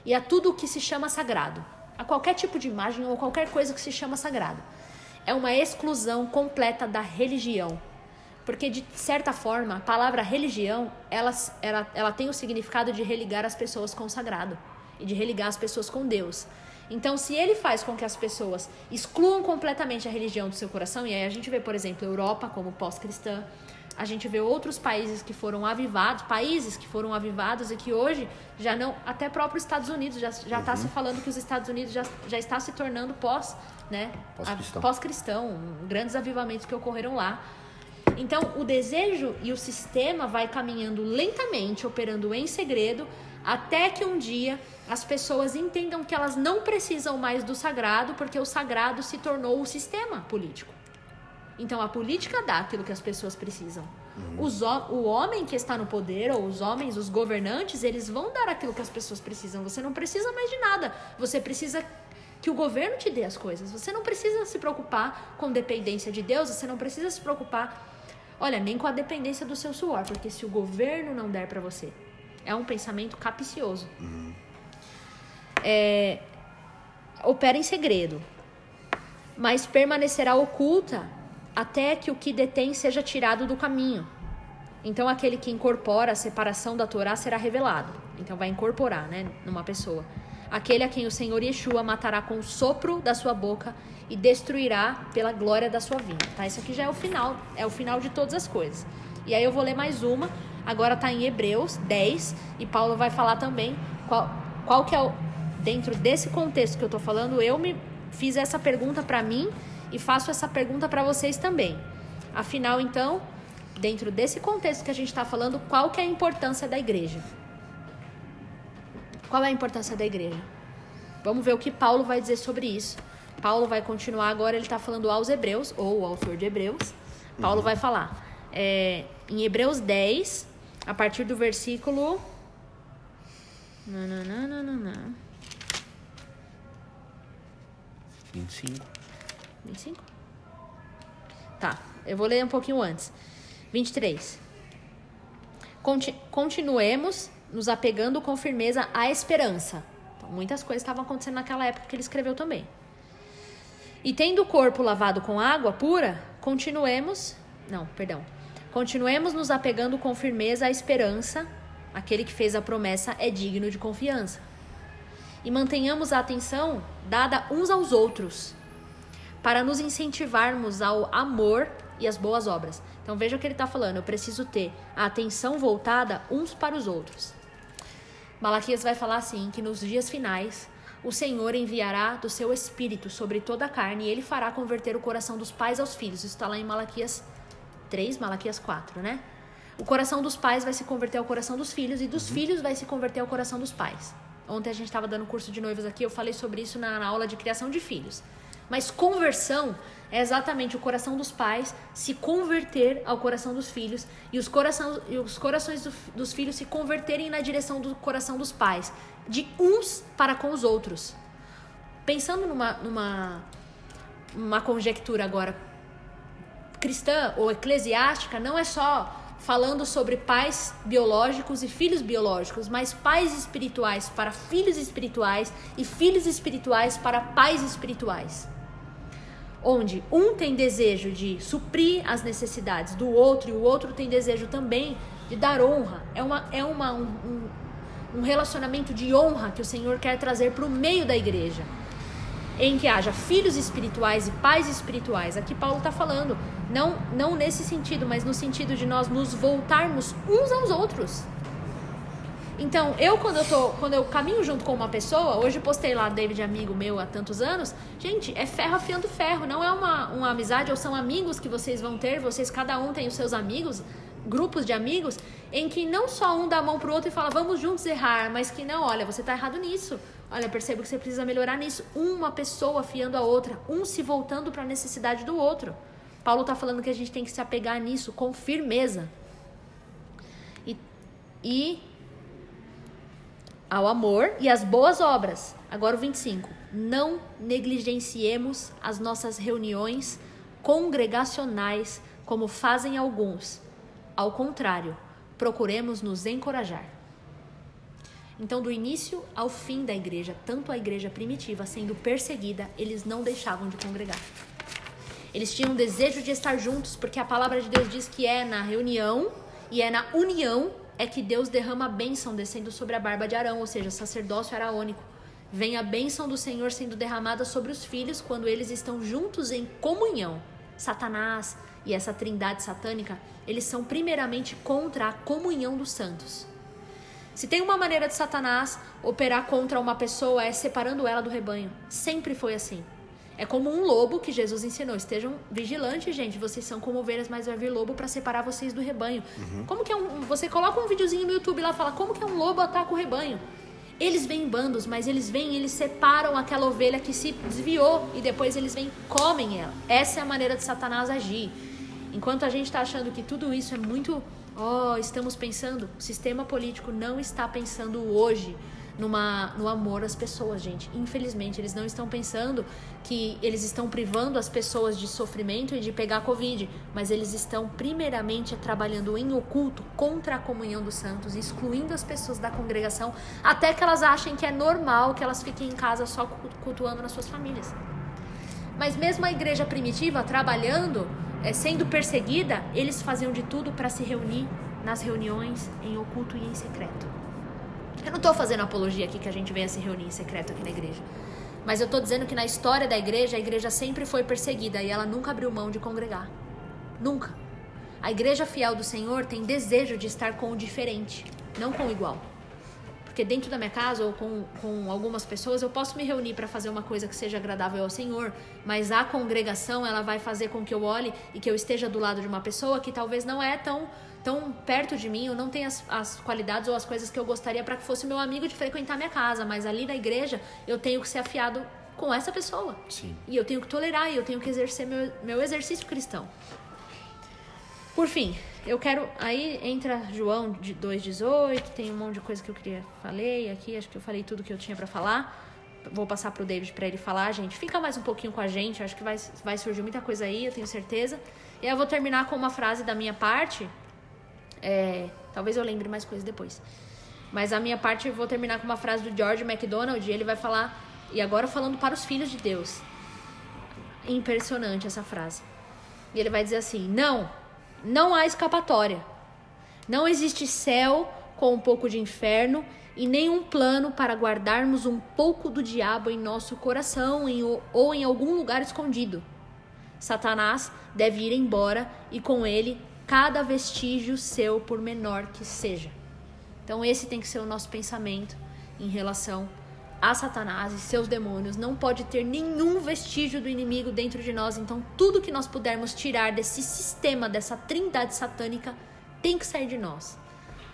Speaker 2: e a tudo que se chama sagrado, a qualquer tipo de imagem ou qualquer coisa que se chama sagrado. É uma exclusão completa da religião porque, de certa forma, a palavra religião, ela, ela, ela tem o significado de religar as pessoas com o sagrado e de religar as pessoas com Deus. Então, se ele faz com que as pessoas excluam completamente a religião do seu coração, e aí a gente vê, por exemplo, a Europa como pós-cristã, a gente vê outros países que foram avivados, países que foram avivados e que hoje já não, até próprio Estados Unidos já já está uhum. se falando que os Estados Unidos já, já está se tornando pós, né, pós-cristão, pós-cristão, grandes avivamentos que ocorreram lá. Então, o desejo e o sistema vai caminhando lentamente, operando em segredo, até que um dia as pessoas entendam que elas não precisam mais do sagrado, porque o sagrado se tornou o sistema político. Então, a política dá aquilo que as pessoas precisam. Uhum. Os, o homem que está no poder, ou os homens, os governantes, eles vão dar aquilo que as pessoas precisam. Você não precisa mais de nada. Você precisa que o governo te dê as coisas. Você não precisa se preocupar com dependência de Deus, você não precisa se preocupar Olha, nem com a dependência do seu suor, porque se o governo não der para você, é um pensamento capicioso. Uhum. É, opera em segredo, mas permanecerá oculta até que o que detém seja tirado do caminho. Então, aquele que incorpora a separação da Torá será revelado. Então, vai incorporar, né, numa pessoa. Aquele a quem o Senhor Yeshua matará com o sopro da sua boca e destruirá pela glória da sua vinda. Tá? Isso aqui já é o final, é o final de todas as coisas. E aí eu vou ler mais uma, agora está em Hebreus 10, e Paulo vai falar também qual, qual que é o. Dentro desse contexto que eu estou falando, eu me fiz essa pergunta para mim e faço essa pergunta para vocês também. Afinal, então, dentro desse contexto que a gente está falando, qual que é a importância da igreja? Qual é a importância da igreja? Vamos ver o que Paulo vai dizer sobre isso. Paulo vai continuar agora, ele está falando aos Hebreus, ou o autor de Hebreus. Paulo uhum. vai falar é, em Hebreus 10, a partir do versículo. Não.
Speaker 1: 25.
Speaker 2: 25? Tá, eu vou ler um pouquinho antes. 23. Conti continuemos nos apegando com firmeza à esperança. Então, muitas coisas estavam acontecendo naquela época que ele escreveu também. E tendo o corpo lavado com água pura, continuemos. Não, perdão. Continuemos nos apegando com firmeza à esperança. Aquele que fez a promessa é digno de confiança. E mantenhamos a atenção dada uns aos outros, para nos incentivarmos ao amor e às boas obras. Então veja o que ele está falando. Eu preciso ter a atenção voltada uns para os outros. Malaquias vai falar assim que nos dias finais o Senhor enviará do seu espírito sobre toda a carne e ele fará converter o coração dos pais aos filhos. Isso está lá em Malaquias 3, Malaquias 4, né? O coração dos pais vai se converter ao coração dos filhos e dos uhum. filhos vai se converter ao coração dos pais. Ontem a gente estava dando curso de noivos aqui, eu falei sobre isso na, na aula de criação de filhos. Mas conversão é exatamente o coração dos pais se converter ao coração dos filhos e os, coração, e os corações do, dos filhos se converterem na direção do coração dos pais, de uns para com os outros. Pensando numa, numa uma conjectura agora cristã ou eclesiástica, não é só falando sobre pais biológicos e filhos biológicos, mas pais espirituais para filhos espirituais e filhos espirituais para pais espirituais onde um tem desejo de suprir as necessidades do outro e o outro tem desejo também de dar honra. É, uma, é uma, um, um relacionamento de honra que o Senhor quer trazer para o meio da igreja. Em que haja filhos espirituais e pais espirituais. Aqui Paulo está falando, não, não nesse sentido, mas no sentido de nós nos voltarmos uns aos outros. Então, eu quando eu tô, quando eu caminho junto com uma pessoa, hoje postei lá David amigo meu há tantos anos, gente, é ferro afiando ferro, não é uma, uma amizade ou são amigos que vocês vão ter, vocês cada um tem os seus amigos, grupos de amigos, em que não só um dá a mão pro outro e fala, vamos juntos errar, mas que não, olha, você tá errado nisso. Olha, percebo que você precisa melhorar nisso. Uma pessoa afiando a outra, um se voltando para a necessidade do outro. Paulo está falando que a gente tem que se apegar nisso com firmeza. E, e ao amor e às boas obras. Agora o 25. Não negligenciemos as nossas reuniões congregacionais como fazem alguns. Ao contrário, procuremos nos encorajar. Então, do início ao fim da igreja, tanto a igreja primitiva sendo perseguida, eles não deixavam de congregar. Eles tinham desejo de estar juntos, porque a palavra de Deus diz que é na reunião e é na união é que Deus derrama a bênção descendo sobre a barba de Arão, ou seja, sacerdócio araônico. Vem a bênção do Senhor sendo derramada sobre os filhos quando eles estão juntos em comunhão. Satanás e essa trindade satânica, eles são primeiramente contra a comunhão dos santos. Se tem uma maneira de Satanás operar contra uma pessoa é separando ela do rebanho. Sempre foi assim. É como um lobo que Jesus ensinou. Estejam vigilantes, gente. Vocês são como ovelhas, mas vai vir lobo para separar vocês do rebanho. Uhum. Como que é um. Você coloca um videozinho no YouTube lá fala como que é um lobo ataca o rebanho. Eles vêm em bandos, mas eles vêm e eles separam aquela ovelha que se desviou e depois eles vêm e comem ela. Essa é a maneira de Satanás agir. Enquanto a gente está achando que tudo isso é muito. Oh, estamos pensando. O sistema político não está pensando hoje numa, no amor às pessoas, gente. Infelizmente, eles não estão pensando que eles estão privando as pessoas de sofrimento e de pegar Covid, mas eles estão primeiramente trabalhando em oculto contra a comunhão dos santos, excluindo as pessoas da congregação, até que elas achem que é normal que elas fiquem em casa só cultuando nas suas famílias. Mas mesmo a igreja primitiva trabalhando, é, sendo perseguida, eles faziam de tudo para se reunir nas reuniões em oculto e em secreto. Eu não estou fazendo apologia aqui que a gente venha se reunir em secreto aqui na igreja. Mas eu estou dizendo que na história da igreja, a igreja sempre foi perseguida e ela nunca abriu mão de congregar. Nunca. A igreja fiel do Senhor tem desejo de estar com o diferente, não com o igual. Porque dentro da minha casa ou com, com algumas pessoas eu posso me reunir para fazer uma coisa que seja agradável ao Senhor, mas a congregação ela vai fazer com que eu olhe e que eu esteja do lado de uma pessoa que talvez não é tão tão perto de mim, ou não tem as, as qualidades ou as coisas que eu gostaria para que fosse meu amigo de frequentar minha casa, mas ali na igreja eu tenho que ser afiado com essa pessoa.
Speaker 1: Sim.
Speaker 2: E eu tenho que tolerar, e eu tenho que exercer meu, meu exercício cristão. Por fim, eu quero. Aí entra João de 2,18, tem um monte de coisa que eu queria falei aqui, acho que eu falei tudo que eu tinha para falar. Vou passar pro David para ele falar, gente. Fica mais um pouquinho com a gente, acho que vai, vai surgir muita coisa aí, eu tenho certeza. E eu vou terminar com uma frase da minha parte, é, talvez eu lembre mais coisas depois. Mas a minha parte eu vou terminar com uma frase do George MacDonald. Ele vai falar, e agora falando para os filhos de Deus. Impressionante essa frase. E ele vai dizer assim: Não, não há escapatória. Não existe céu com um pouco de inferno e nenhum plano para guardarmos um pouco do diabo em nosso coração em, ou em algum lugar escondido. Satanás deve ir embora e com ele cada vestígio seu, por menor que seja. Então, esse tem que ser o nosso pensamento em relação a Satanás e seus demônios. Não pode ter nenhum vestígio do inimigo dentro de nós. Então, tudo que nós pudermos tirar desse sistema, dessa trindade satânica, tem que sair de nós.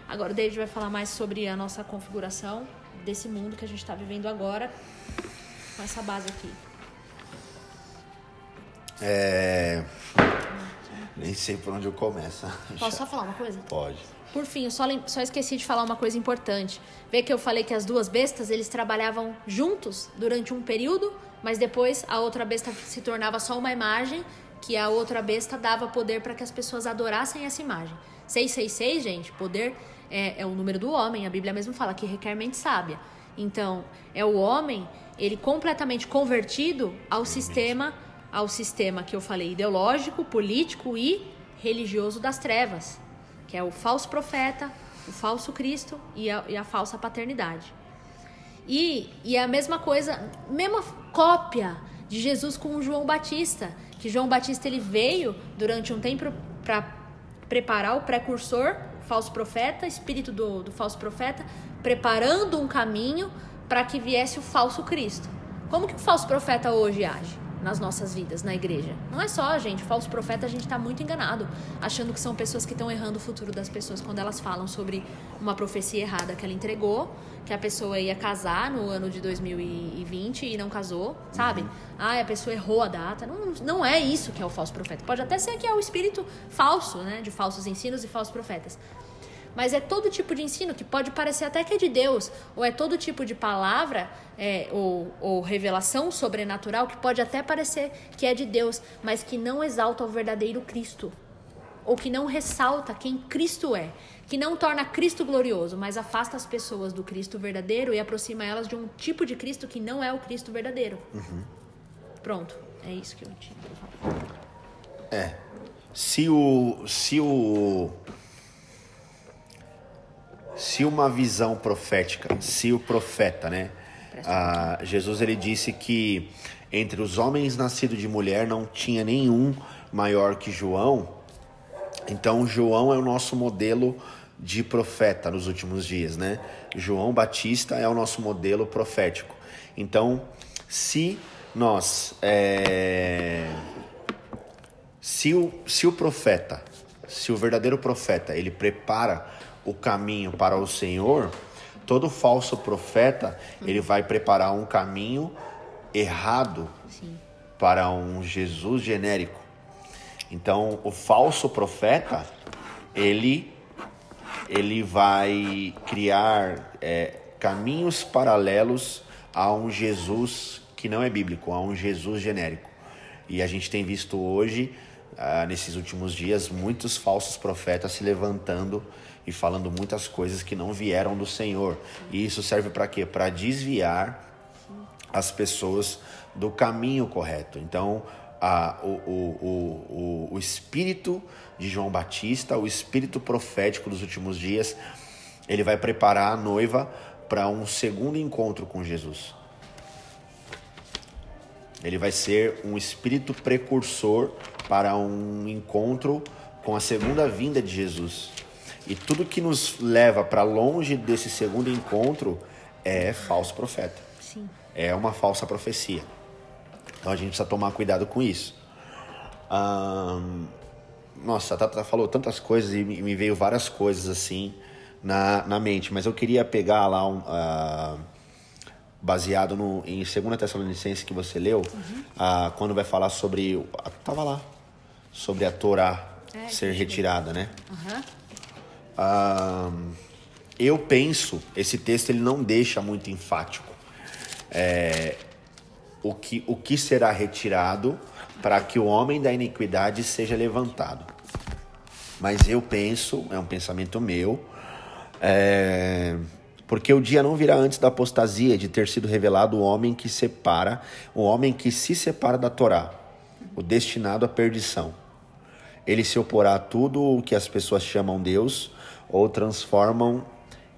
Speaker 2: Agora, o David vai falar mais sobre a nossa configuração desse mundo que a gente está vivendo agora, com essa base aqui.
Speaker 1: É. Nem sei por onde eu começo.
Speaker 2: Posso só falar uma coisa?
Speaker 1: Pode.
Speaker 2: Por fim, eu só, só esqueci de falar uma coisa importante. Vê que eu falei que as duas bestas, eles trabalhavam juntos durante um período, mas depois a outra besta se tornava só uma imagem, que a outra besta dava poder para que as pessoas adorassem essa imagem. 666, gente, poder é, é o número do homem, a Bíblia mesmo fala que requer mente sábia. Então, é o homem, ele completamente convertido ao sistema, ao sistema que eu falei, ideológico, político e religioso das trevas, que é o falso profeta, o falso Cristo e a, e a falsa paternidade. E, e a mesma coisa, mesma cópia de Jesus com João Batista, que João Batista ele veio durante um tempo para preparar o precursor falso profeta, espírito do, do falso profeta, preparando um caminho para que viesse o falso Cristo. Como que o falso profeta hoje age? Nas nossas vidas, na igreja. Não é só, gente, falso profeta, a gente está muito enganado, achando que são pessoas que estão errando o futuro das pessoas quando elas falam sobre uma profecia errada que ela entregou, que a pessoa ia casar no ano de 2020 e não casou, sabe? Uhum. Ah, a pessoa errou a data. Não, não é isso que é o falso profeta. Pode até ser que é o espírito falso, né, de falsos ensinos e falsos profetas mas é todo tipo de ensino que pode parecer até que é de Deus, ou é todo tipo de palavra é, ou, ou revelação sobrenatural que pode até parecer que é de Deus, mas que não exalta o verdadeiro Cristo, ou que não ressalta quem Cristo é, que não torna Cristo glorioso, mas afasta as pessoas do Cristo verdadeiro e aproxima elas de um tipo de Cristo que não é o Cristo verdadeiro. Uhum. Pronto, é isso que eu tinha.
Speaker 1: É. Se o, se o se uma visão profética, se o profeta, né? Ah, Jesus ele disse que entre os homens nascidos de mulher não tinha nenhum maior que João. Então João é o nosso modelo de profeta nos últimos dias, né? João Batista é o nosso modelo profético. Então, se nós é... se, o, se o profeta, se o verdadeiro profeta, ele prepara o caminho para o Senhor, todo falso profeta ele vai preparar um caminho errado Sim. para um Jesus genérico. Então, o falso profeta ele ele vai criar é, caminhos paralelos a um Jesus que não é bíblico, a um Jesus genérico. E a gente tem visto hoje, ah, nesses últimos dias, muitos falsos profetas se levantando e falando muitas coisas que não vieram do Senhor. E isso serve para quê? Para desviar as pessoas do caminho correto. Então, a, o, o, o, o espírito de João Batista, o espírito profético dos últimos dias, ele vai preparar a noiva para um segundo encontro com Jesus. Ele vai ser um espírito precursor para um encontro com a segunda vinda de Jesus. E tudo que nos leva para longe desse segundo encontro é falso profeta. Sim. É uma falsa profecia. Então a gente precisa tomar cuidado com isso. nossa, a Tata falou tantas coisas e me veio várias coisas assim na, na mente, mas eu queria pegar lá um. Uh, baseado no, em 2 Tessalonicenses que você leu, uhum. uh, quando vai falar sobre. Tava lá. Sobre a Torá é, ser retirada, né? Uhum. Ah, eu penso, esse texto ele não deixa muito enfático é, o, que, o que será retirado para que o homem da iniquidade seja levantado. Mas eu penso, é um pensamento meu, é, porque o dia não virá antes da apostasia de ter sido revelado o homem que separa, o homem que se separa da Torá, o destinado à perdição. Ele se oporá a tudo o que as pessoas chamam Deus ou transformam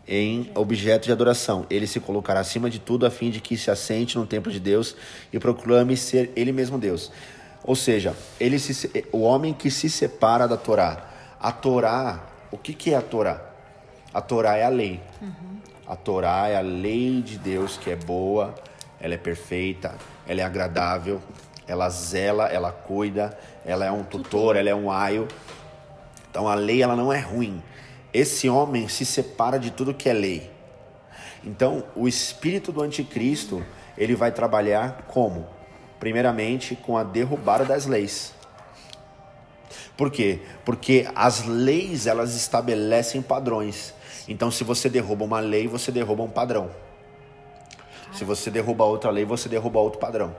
Speaker 1: em objeto de adoração. Ele se colocará acima de tudo a fim de que se assente no templo de Deus e proclame ser ele mesmo Deus. Ou seja, ele se, o homem que se separa da Torá. A Torá, o que, que é a Torá? A Torá é a lei. Uhum. A Torá é a lei de Deus que é boa, ela é perfeita, ela é agradável, ela zela, ela cuida, ela é um tutor, ela é um aio. Então a lei ela não é ruim. Esse homem se separa de tudo que é lei. Então o espírito do anticristo ele vai trabalhar como? Primeiramente com a derrubada das leis. Por quê? Porque as leis elas estabelecem padrões. Então se você derruba uma lei, você derruba um padrão. Se você derruba outra lei, você derruba outro padrão.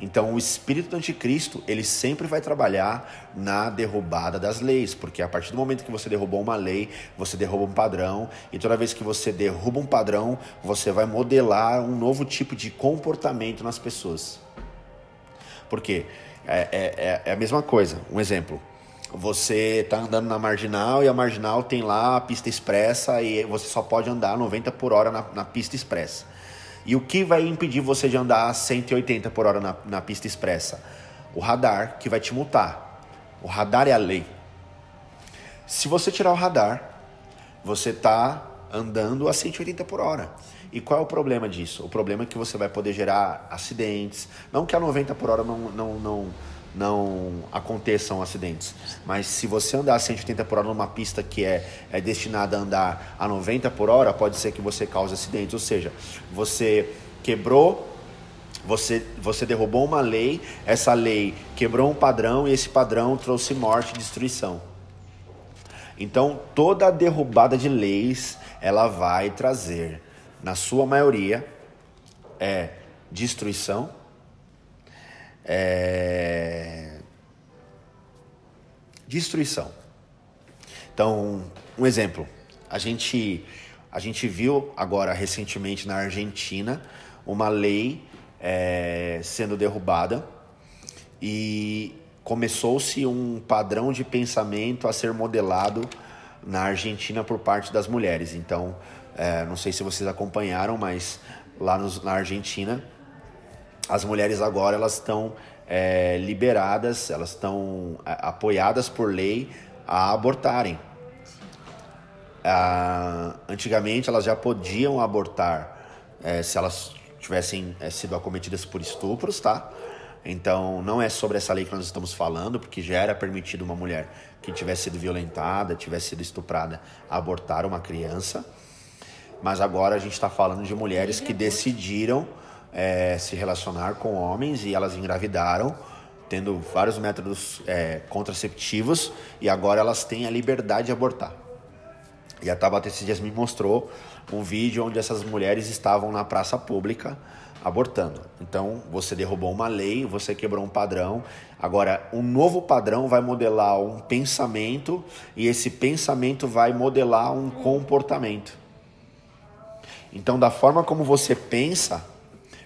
Speaker 1: Então, o espírito do anticristo, ele sempre vai trabalhar na derrubada das leis, porque a partir do momento que você derrubou uma lei, você derruba um padrão, e toda vez que você derruba um padrão, você vai modelar um novo tipo de comportamento nas pessoas. Por quê? É, é, é, é a mesma coisa. Um exemplo. Você está andando na marginal e a marginal tem lá a pista expressa e você só pode andar 90 por hora na, na pista expressa. E o que vai impedir você de andar a 180 por hora na, na pista expressa? O radar que vai te multar. O radar é a lei. Se você tirar o radar, você está andando a 180 por hora. E qual é o problema disso? O problema é que você vai poder gerar acidentes. Não que a 90 por hora não, não, não, não aconteçam acidentes. Mas se você andar a 180 por hora numa pista que é, é destinada a andar a 90 por hora, pode ser que você cause acidentes. Ou seja, você quebrou, você, você derrubou uma lei, essa lei quebrou um padrão e esse padrão trouxe morte e destruição. Então, toda derrubada de leis, ela vai trazer, na sua maioria, é destruição é... destruição. Então, um exemplo, a gente a gente viu agora recentemente na Argentina uma lei é, sendo derrubada e começou-se um padrão de pensamento a ser modelado na Argentina por parte das mulheres. Então, é, não sei se vocês acompanharam, mas lá na Argentina as mulheres agora elas estão é, liberadas, elas estão é, apoiadas por lei a abortarem. Ah, antigamente elas já podiam abortar é, se elas tivessem é, sido acometidas por estupros, tá? Então não é sobre essa lei que nós estamos falando, porque já era permitido uma mulher que tivesse sido violentada, tivesse sido estuprada, abortar uma criança. Mas agora a gente está falando de mulheres que decidiram é, se relacionar com homens e elas engravidaram, tendo vários métodos é, contraceptivos e agora elas têm a liberdade de abortar. E a Tabata esses dias me mostrou um vídeo onde essas mulheres estavam na praça pública abortando. Então, você derrubou uma lei, você quebrou um padrão. Agora, um novo padrão vai modelar um pensamento e esse pensamento vai modelar um comportamento. Então, da forma como você pensa,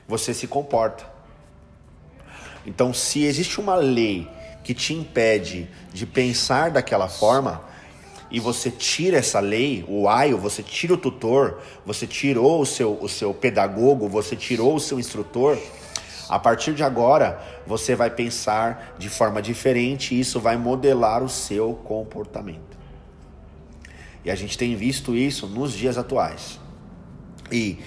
Speaker 1: você se comporta. Então, se existe uma lei que te impede de pensar daquela forma, e você tira essa lei, o aio, você tira o tutor, você tirou o seu, o seu pedagogo, você tirou o seu instrutor, a partir de agora você vai pensar de forma diferente e isso vai modelar o seu comportamento. E a gente tem visto isso nos dias atuais. E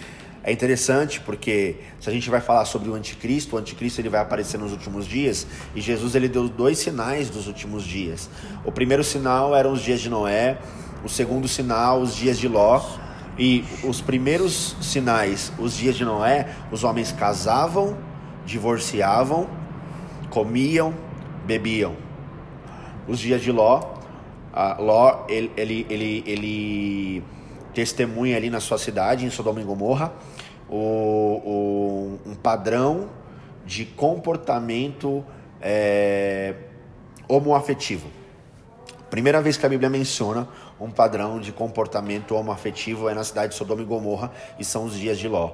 Speaker 1: é interessante porque se a gente vai falar sobre o anticristo, o anticristo ele vai aparecer nos últimos dias e Jesus ele deu dois sinais dos últimos dias. O primeiro sinal eram os dias de Noé, o segundo sinal os dias de Ló. E os primeiros sinais, os dias de Noé, os homens casavam, divorciavam, comiam, bebiam. Os dias de Ló, Ló ele, ele, ele, ele testemunha ali na sua cidade, em Sodoma e Gomorra, o, o, um padrão de comportamento é, homoafetivo. Primeira vez que a Bíblia menciona um padrão de comportamento homoafetivo é na cidade de Sodoma e Gomorra e são os dias de Ló.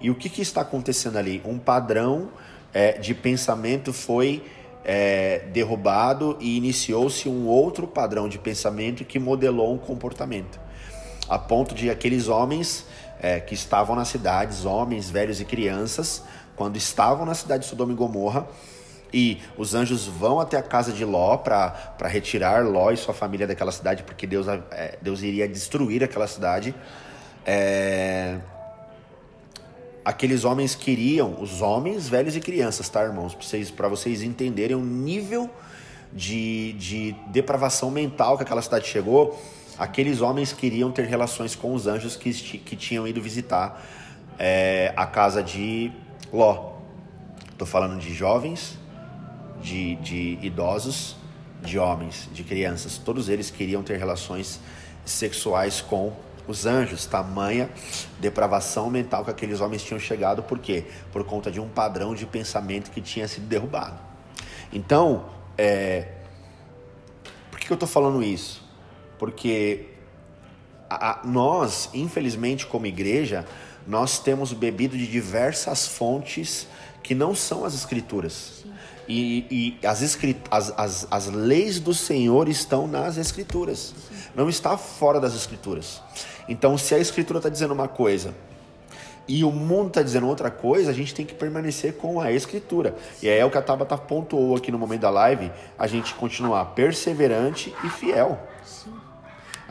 Speaker 1: E o que, que está acontecendo ali? Um padrão é, de pensamento foi é, derrubado e iniciou-se um outro padrão de pensamento que modelou um comportamento. A ponto de aqueles homens é, que estavam nas cidades, homens, velhos e crianças, quando estavam na cidade de Sodoma e Gomorra, E os anjos vão até a casa de Ló para retirar Ló e sua família daquela cidade, porque Deus, é, Deus iria destruir aquela cidade. É... Aqueles homens queriam, os homens, velhos e crianças, tá, irmãos? Para vocês, vocês entenderem o nível de, de depravação mental que aquela cidade chegou. Aqueles homens queriam ter relações com os anjos que, que tinham ido visitar é, a casa de Ló. Estou falando de jovens, de, de idosos, de homens, de crianças. Todos eles queriam ter relações sexuais com os anjos. Tamanha depravação mental que aqueles homens tinham chegado. Por quê? Por conta de um padrão de pensamento que tinha sido derrubado. Então, é... por que eu estou falando isso? Porque a, a, nós, infelizmente, como igreja, nós temos bebido de diversas fontes que não são as escrituras. E, e as, escrit as, as, as, leis do Senhor estão nas escrituras. Sim. Não está fora das escrituras. Então, se a escritura está dizendo uma coisa e o mundo está dizendo outra coisa, a gente tem que permanecer com a escritura. E é o que a Tabata pontuou aqui no momento da live, a gente continuar perseverante e fiel. Sim.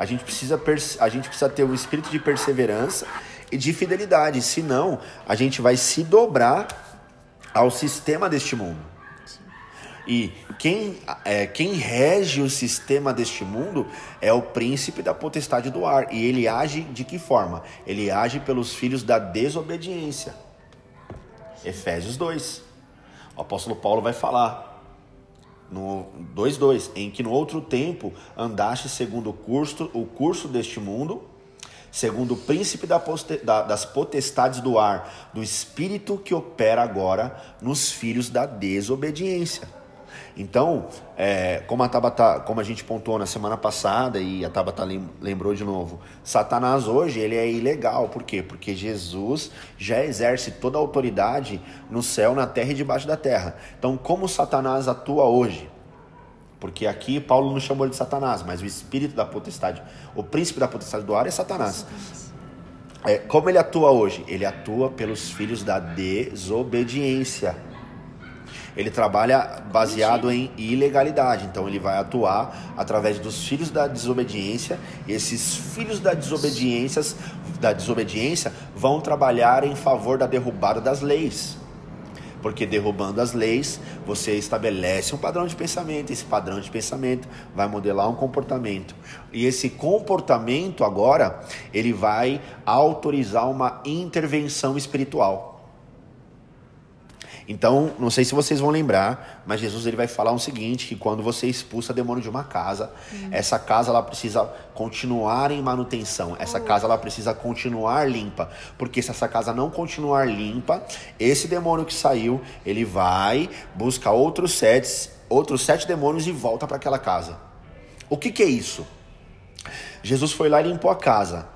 Speaker 1: A gente precisa, a gente precisa ter um espírito de perseverança e de fidelidade, senão a gente vai se dobrar ao sistema deste mundo. E quem, é, quem rege o sistema deste mundo é o príncipe da potestade do ar. E ele age de que forma? Ele age pelos filhos da desobediência. Efésios 2. O apóstolo Paulo vai falar no 2:2, em que no outro tempo andaste segundo o curso, o curso deste mundo, segundo o príncipe da da, das potestades do ar, do espírito que opera agora nos filhos da desobediência. Então, é, como, a Tabata, como a gente pontuou na semana passada e a Tabata lembrou de novo, Satanás hoje ele é ilegal. Por quê? Porque Jesus já exerce toda a autoridade no céu, na terra e debaixo da terra. Então, como Satanás atua hoje? Porque aqui Paulo não chamou de Satanás, mas o espírito da potestade, o príncipe da potestade do ar é Satanás. É, como ele atua hoje? Ele atua pelos filhos da desobediência. Ele trabalha baseado em ilegalidade, então ele vai atuar através dos filhos da desobediência. E esses filhos da desobediência, da desobediência vão trabalhar em favor da derrubada das leis porque derrubando as leis, você estabelece um padrão de pensamento, esse padrão de pensamento vai modelar um comportamento. E esse comportamento agora, ele vai autorizar uma intervenção espiritual. Então, não sei se vocês vão lembrar, mas Jesus ele vai falar o seguinte, que quando você expulsa demônio de uma casa, hum. essa casa ela precisa continuar em manutenção, essa oh. casa ela precisa continuar limpa, porque se essa casa não continuar limpa, esse demônio que saiu, ele vai buscar outros sete, outros sete demônios e volta para aquela casa. O que, que é isso? Jesus foi lá e limpou a casa.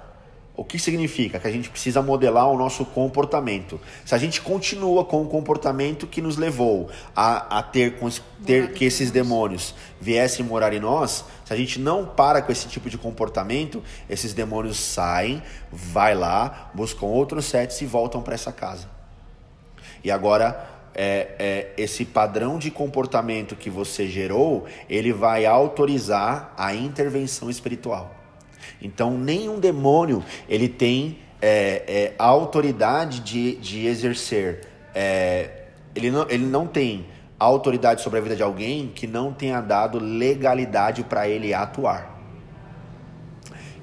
Speaker 1: O que significa? Que a gente precisa modelar o nosso comportamento. Se a gente continua com o comportamento que nos levou a, a ter, ter que esses demônios viessem morar em nós, se a gente não para com esse tipo de comportamento, esses demônios saem, vai lá, buscam outros sets e voltam para essa casa. E agora é, é, esse padrão de comportamento que você gerou, ele vai autorizar a intervenção espiritual. Então, nenhum demônio ele tem é, é, a autoridade de, de exercer. É, ele, não, ele não tem autoridade sobre a vida de alguém que não tenha dado legalidade para ele atuar.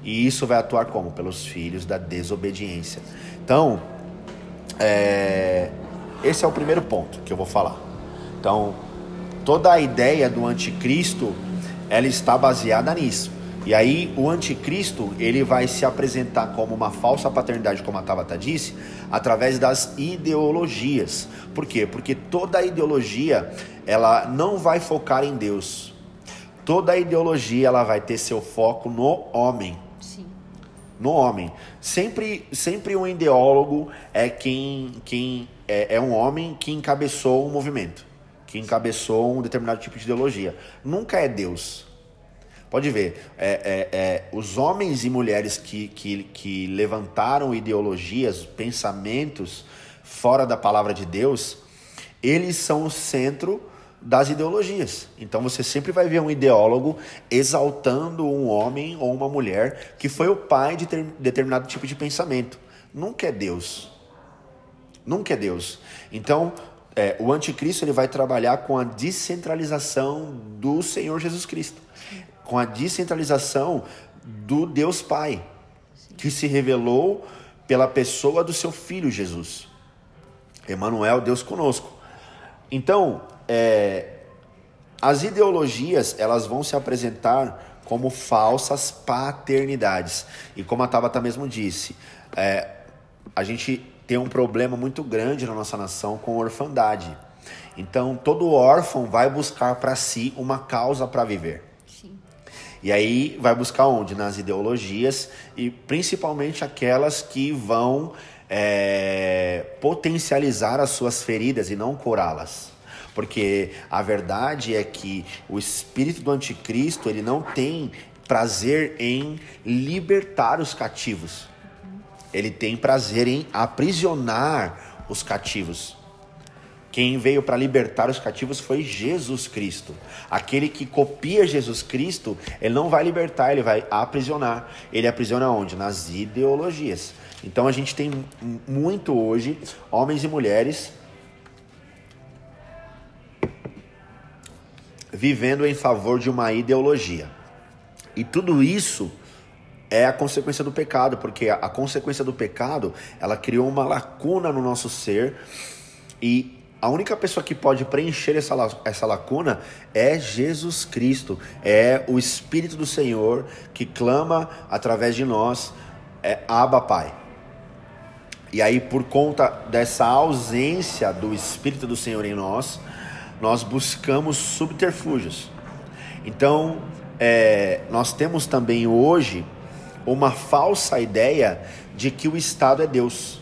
Speaker 1: E isso vai atuar como? Pelos filhos da desobediência. Então, é, esse é o primeiro ponto que eu vou falar. Então, toda a ideia do anticristo, ela está baseada nisso. E aí o anticristo, ele vai se apresentar como uma falsa paternidade, como a Tabata disse, através das ideologias. Por quê? Porque toda ideologia, ela não vai focar em Deus. Toda ideologia, ela vai ter seu foco no homem. Sim. No homem. Sempre, sempre um ideólogo é quem, quem é, é um homem que encabeçou um movimento, que encabeçou um determinado tipo de ideologia. Nunca é Deus. Pode ver, é, é, é, os homens e mulheres que, que, que levantaram ideologias, pensamentos fora da palavra de Deus, eles são o centro das ideologias. Então você sempre vai ver um ideólogo exaltando um homem ou uma mulher que foi o pai de ter, determinado tipo de pensamento. Nunca é Deus. Nunca é Deus. Então, é, o anticristo ele vai trabalhar com a descentralização do Senhor Jesus Cristo, com a descentralização do Deus Pai, que se revelou pela pessoa do seu filho Jesus. Emmanuel, Deus conosco. Então, é, as ideologias elas vão se apresentar como falsas paternidades. E como a Tabata mesmo disse, é, a gente tem um problema muito grande na nossa nação com orfandade. Então, todo órfão vai buscar para si uma causa para viver. E aí vai buscar onde? Nas ideologias e principalmente aquelas que vão é, potencializar as suas feridas e não curá-las. Porque a verdade é que o espírito do anticristo, ele não tem prazer em libertar os cativos. Ele tem prazer em aprisionar os cativos. Quem veio para libertar os cativos foi Jesus Cristo. Aquele que copia Jesus Cristo, ele não vai libertar, ele vai aprisionar. Ele aprisiona onde? Nas ideologias. Então a gente tem muito hoje homens e mulheres vivendo em favor de uma ideologia. E tudo isso é a consequência do pecado, porque a, consequência do pecado, ela criou uma lacuna no nosso ser e a única pessoa que pode preencher essa, essa lacuna é Jesus Cristo, é o Espírito do Senhor que clama através de nós, é Abba Pai. E aí, por conta dessa ausência do Espírito do Senhor em nós, nós buscamos subterfúgios. Então, é, nós temos também hoje uma falsa ideia de que o Estado é Deus.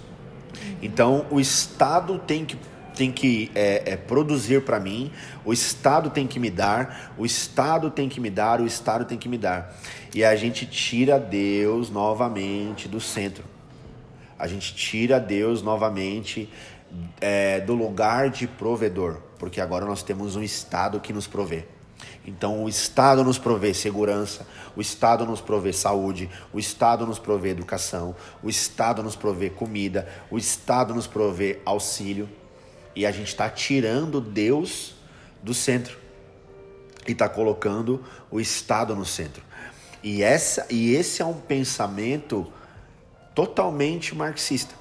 Speaker 1: Então, o Estado tem que, tem que é, é, produzir para mim, o Estado tem que me dar, o Estado tem que me dar, o Estado tem que me dar. E a gente tira Deus novamente do centro. A gente tira Deus novamente é, do lugar de provedor, porque agora nós temos um Estado que nos provê. Então, o Estado nos provê segurança, o Estado nos provê saúde, o Estado nos provê educação, o Estado nos provê comida, o Estado nos provê auxílio. E a gente está tirando Deus do centro e está colocando o Estado no centro. E, essa, e esse é um pensamento totalmente marxista.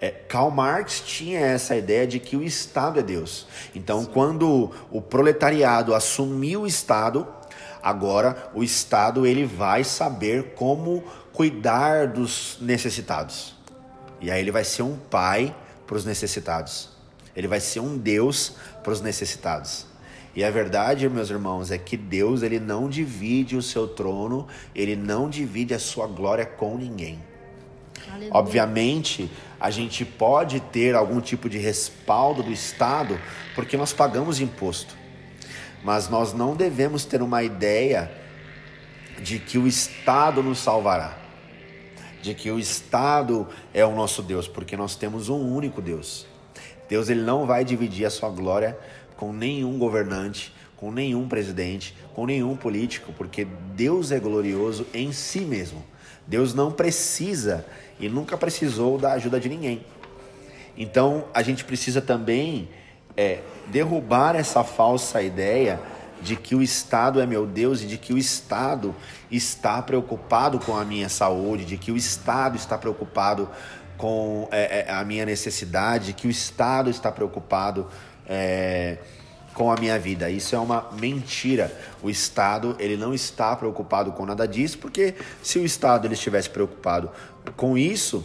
Speaker 1: É, Karl Marx tinha essa ideia de que o Estado é Deus. Então, Sim. quando o proletariado assumiu o Estado, agora o Estado ele vai saber como cuidar dos necessitados. E aí ele vai ser um pai para os necessitados. Ele vai ser um Deus para os necessitados. E a verdade, meus irmãos, é que Deus ele não divide o seu trono, ele não divide a sua glória com ninguém. Aleluia. Obviamente, a gente pode ter algum tipo de respaldo do Estado porque nós pagamos imposto. Mas nós não devemos ter uma ideia de que o Estado nos salvará, de que o Estado é o nosso Deus, porque nós temos um único Deus. Deus ele não vai dividir a sua glória com nenhum governante, com nenhum presidente, com nenhum político, porque Deus é glorioso em si mesmo. Deus não precisa e nunca precisou da ajuda de ninguém. Então a gente precisa também é, derrubar essa falsa ideia de que o Estado é meu Deus e de que o Estado está preocupado com a minha saúde, de que o Estado está preocupado com é, é a minha necessidade, que o Estado está preocupado é, com a minha vida. Isso é uma mentira. O Estado ele não está preocupado com nada disso, porque se o Estado ele estivesse preocupado com isso,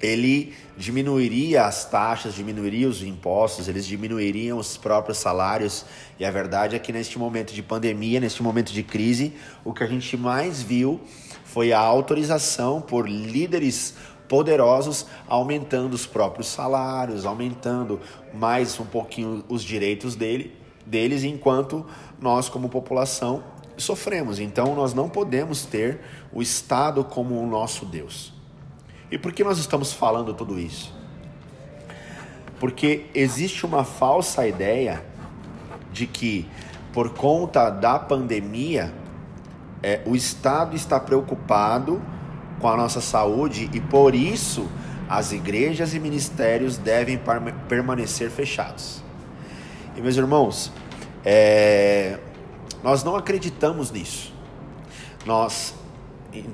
Speaker 1: ele diminuiria as taxas, diminuiria os impostos, eles diminuiriam os próprios salários. E a verdade é que neste momento de pandemia, neste momento de crise, o que a gente mais viu foi a autorização por líderes poderosos, aumentando os próprios salários, aumentando mais um pouquinho os direitos dele, deles, enquanto nós, como população, sofremos. Então, nós não podemos ter o Estado como o nosso Deus. E por que nós estamos falando tudo isso? Porque existe uma falsa ideia de que, por conta da pandemia, é, o Estado está preocupado com a nossa saúde e por isso as igrejas e ministérios devem permanecer fechados. E meus irmãos, é, nós não acreditamos nisso. Nós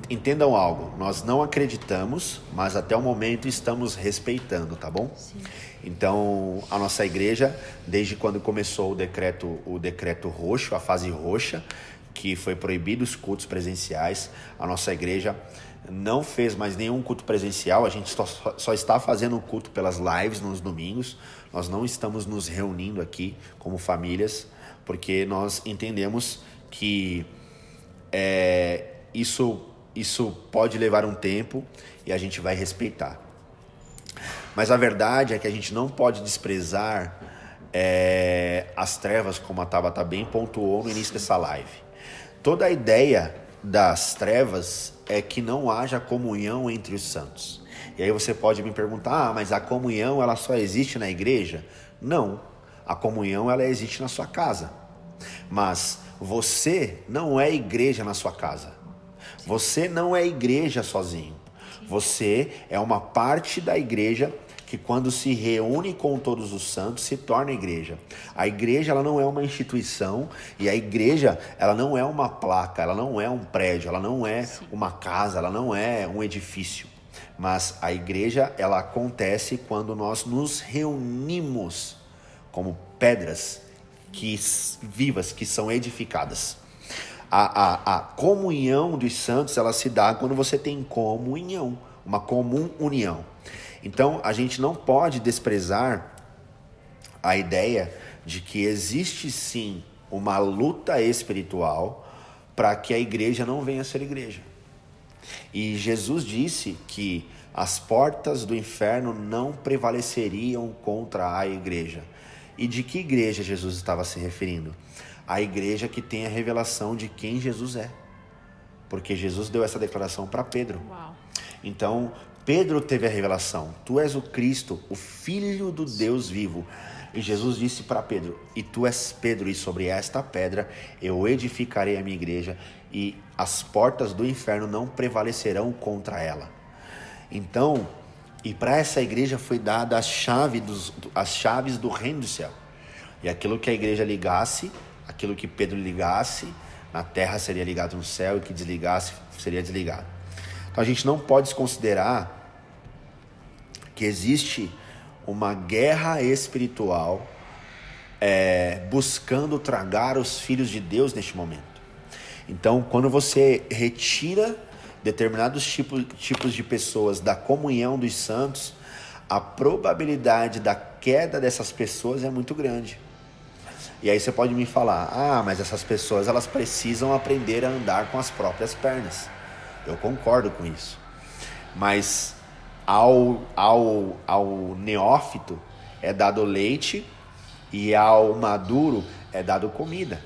Speaker 1: entendam algo, nós não acreditamos, mas até o momento estamos respeitando, tá bom? Sim. Então, a nossa igreja, desde quando começou o decreto, o decreto roxo, a fase roxa, que foi proibido os cultos presenciais, a nossa igreja não fez mais nenhum culto presencial, a gente só, só está fazendo culto pelas lives nos domingos, nós não estamos nos reunindo aqui como famílias, porque nós entendemos que é, isso, isso pode levar um tempo e a gente vai respeitar. Mas a verdade é que a gente não pode desprezar é, as trevas, como a Tabata bem pontuou no início dessa live. Toda a ideia das trevas é que não haja comunhão entre os santos. E aí você pode me perguntar, ah, mas a comunhão ela só existe na igreja? Não, a comunhão ela existe na sua casa. Mas você não é igreja na sua casa. Você não é igreja sozinho. Você é uma parte da igreja que quando se reúne com todos os santos se torna igreja. A igreja ela não é uma instituição e a igreja ela não é uma placa, ela não é um prédio, ela não é uma casa, ela não é um edifício. Mas a igreja ela acontece quando nós nos reunimos como pedras que vivas que são edificadas. A, a, a comunhão dos santos ela se dá quando você tem comunhão, uma comum união. Então a gente não pode desprezar a ideia de que existe sim uma luta espiritual para que a igreja não venha a ser igreja. E Jesus disse que as portas do inferno não prevaleceriam contra a igreja. E de que igreja Jesus estava se referindo? A igreja que tem a revelação de quem Jesus é. Porque Jesus deu essa declaração para Pedro. Uau. Então, Pedro teve a revelação: Tu és o Cristo, o Filho do Deus vivo. E Jesus disse para Pedro: E tu és Pedro, e sobre esta pedra eu edificarei a minha igreja, e as portas do inferno não prevalecerão contra ela. Então, e para essa igreja foi dada a chave dos, as chaves do reino do céu. E aquilo que a igreja ligasse, aquilo que Pedro ligasse, na terra seria ligado no céu, e que desligasse seria desligado. Então a gente não pode considerar que existe uma guerra espiritual é, buscando tragar os filhos de Deus neste momento. Então, quando você retira determinados tipos, tipos de pessoas da comunhão dos santos, a probabilidade da queda dessas pessoas é muito grande. E aí você pode me falar: "Ah, mas essas pessoas elas precisam aprender a andar com as próprias pernas". Eu concordo com isso. Mas ao, ao, ao neófito é dado leite e ao maduro é dado comida.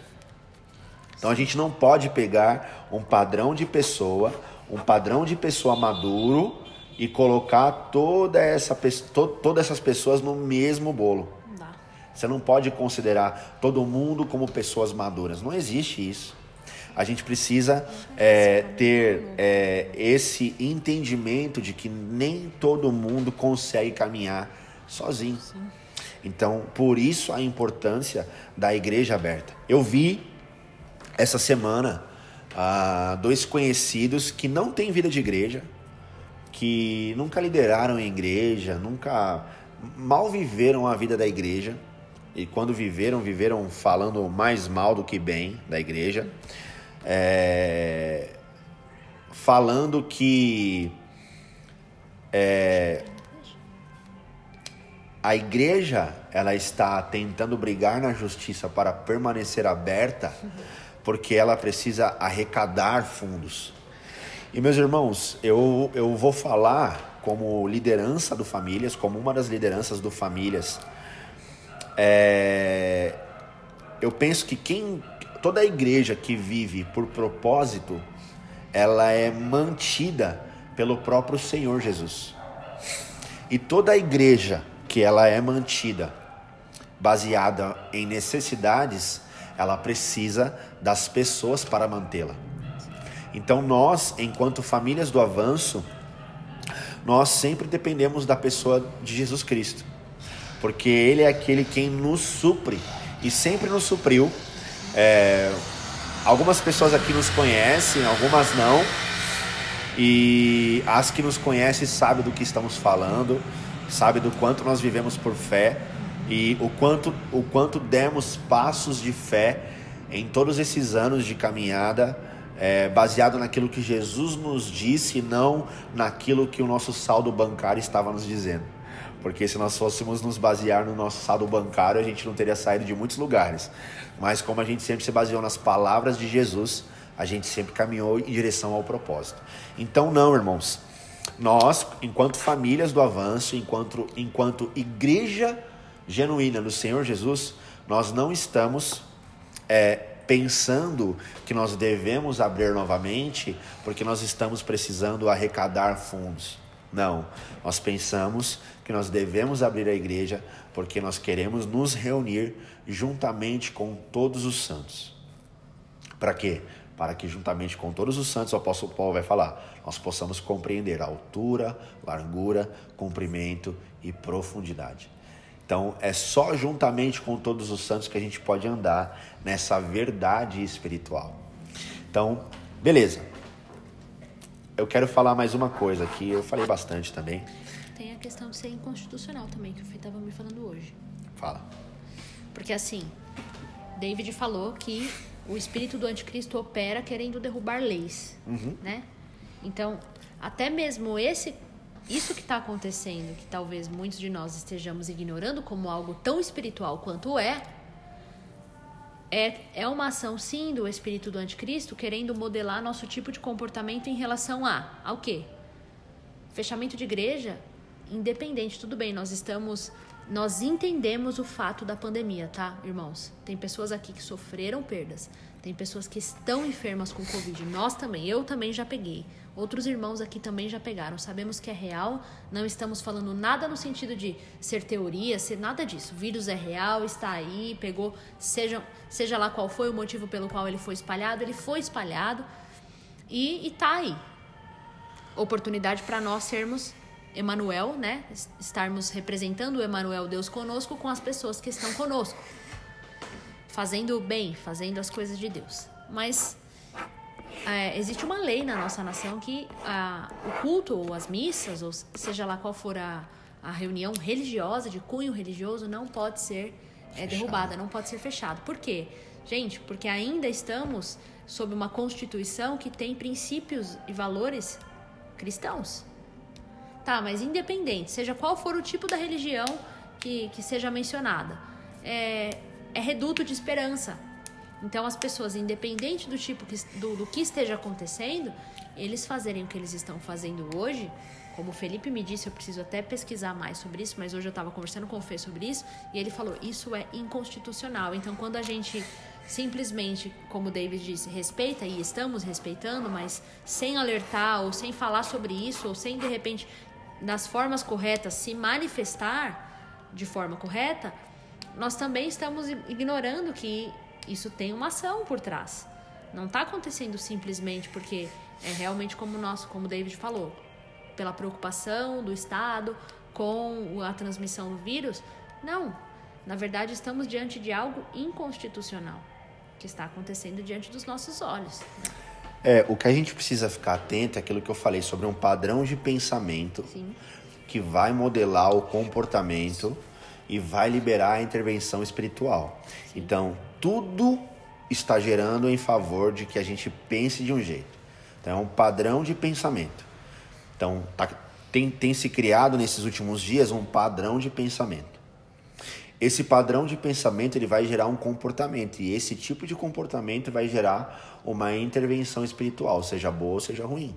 Speaker 1: Então a gente não pode pegar um padrão de pessoa um padrão de pessoa maduro e colocar toda essa, to, todas essas pessoas no mesmo bolo. Você não pode considerar todo mundo como pessoas maduras. Não existe isso. A gente precisa é, ter é, esse entendimento de que nem todo mundo consegue caminhar sozinho. Então, por isso a importância da igreja aberta. Eu vi essa semana a dois conhecidos que não têm vida de igreja, que nunca lideraram em igreja, nunca mal viveram a vida da igreja. E quando viveram, viveram falando mais mal do que bem da igreja. É, falando que é, a igreja ela está tentando brigar na justiça para permanecer aberta porque ela precisa arrecadar fundos. E meus irmãos, eu, eu vou falar como liderança do Famílias, como uma das lideranças do Famílias. É, eu penso que quem toda igreja que vive por propósito, ela é mantida pelo próprio Senhor Jesus. E toda igreja que ela é mantida baseada em necessidades, ela precisa das pessoas para mantê-la. Então nós, enquanto famílias do avanço, nós sempre dependemos da pessoa de Jesus Cristo, porque Ele é aquele quem nos supre e sempre nos supriu. É, algumas pessoas aqui nos conhecem, algumas não, e as que nos conhecem sabem do que estamos falando, sabem do quanto nós vivemos por fé e o quanto, o quanto demos passos de fé em todos esses anos de caminhada é, baseado naquilo que Jesus nos disse e não naquilo que o nosso saldo bancário estava nos dizendo. Porque se nós fôssemos nos basear no nosso saldo bancário, a gente não teria saído de muitos lugares. Mas como a gente sempre se baseou nas palavras de Jesus, a gente sempre caminhou em direção ao propósito. Então, não, irmãos. Nós, enquanto famílias do avanço, enquanto, enquanto igreja genuína do Senhor Jesus, nós não estamos é, pensando que nós devemos abrir novamente porque nós estamos precisando arrecadar fundos. Não, nós pensamos que nós devemos abrir a igreja porque nós queremos nos reunir juntamente com todos os santos. Para quê? Para que juntamente com todos os santos, o apóstolo Paulo vai falar, nós possamos compreender a altura, largura, comprimento e profundidade. Então, é só juntamente com todos os santos que a gente pode andar nessa verdade espiritual. Então, beleza. Eu quero falar mais uma coisa aqui, eu falei bastante também.
Speaker 2: Tem a questão de ser inconstitucional também, que o Fê estava me falando hoje.
Speaker 1: Fala.
Speaker 2: Porque assim, David falou que o espírito do anticristo opera querendo derrubar leis,
Speaker 1: uhum.
Speaker 2: né? Então, até mesmo esse isso que está acontecendo, que talvez muitos de nós estejamos ignorando como algo tão espiritual quanto é, é, é uma ação sim do espírito do anticristo querendo modelar nosso tipo de comportamento em relação a ao quê? Fechamento de igreja, independente, tudo bem, nós estamos nós entendemos o fato da pandemia, tá, irmãos? Tem pessoas aqui que sofreram perdas, tem pessoas que estão enfermas com Covid. Nós também, eu também já peguei. Outros irmãos aqui também já pegaram. Sabemos que é real, não estamos falando nada no sentido de ser teoria, ser nada disso. O vírus é real, está aí, pegou, seja, seja lá qual foi o motivo pelo qual ele foi espalhado, ele foi espalhado e está aí. Oportunidade para nós sermos Emanuel, né? Estarmos representando o Emanuel, Deus conosco, com as pessoas que estão conosco. Fazendo o bem, fazendo as coisas de Deus. Mas é, existe uma lei na nossa nação que a, o culto ou as missas, ou seja lá qual for a, a reunião religiosa, de cunho religioso, não pode ser é, derrubada, não pode ser fechado. Por quê? Gente, porque ainda estamos sob uma constituição que tem princípios e valores cristãos. Tá, mas independente, seja qual for o tipo da religião que, que seja mencionada, é, é reduto de esperança então, as pessoas, independente do tipo que, do, do que esteja acontecendo, eles fazerem o que eles estão fazendo hoje, como o Felipe me disse, eu preciso até pesquisar mais sobre isso, mas hoje eu estava conversando com o Fê sobre isso, e ele falou: isso é inconstitucional. Então, quando a gente simplesmente, como o David disse, respeita, e estamos respeitando, mas sem alertar, ou sem falar sobre isso, ou sem, de repente, nas formas corretas, se manifestar de forma correta, nós também estamos ignorando que isso tem uma ação por trás. Não está acontecendo simplesmente porque é realmente como nós, como o David falou, pela preocupação do Estado com a transmissão do vírus. Não. Na verdade, estamos diante de algo inconstitucional que está acontecendo diante dos nossos olhos.
Speaker 1: É, o que a gente precisa ficar atento é aquilo que eu falei sobre um padrão de pensamento
Speaker 2: Sim.
Speaker 1: que vai modelar o comportamento e vai liberar a intervenção espiritual. Sim. Então, tudo está gerando em favor de que a gente pense de um jeito. Então, é um padrão de pensamento. Então, tá, tem, tem se criado nesses últimos dias um padrão de pensamento. Esse padrão de pensamento ele vai gerar um comportamento e esse tipo de comportamento vai gerar uma intervenção espiritual, seja boa ou seja ruim.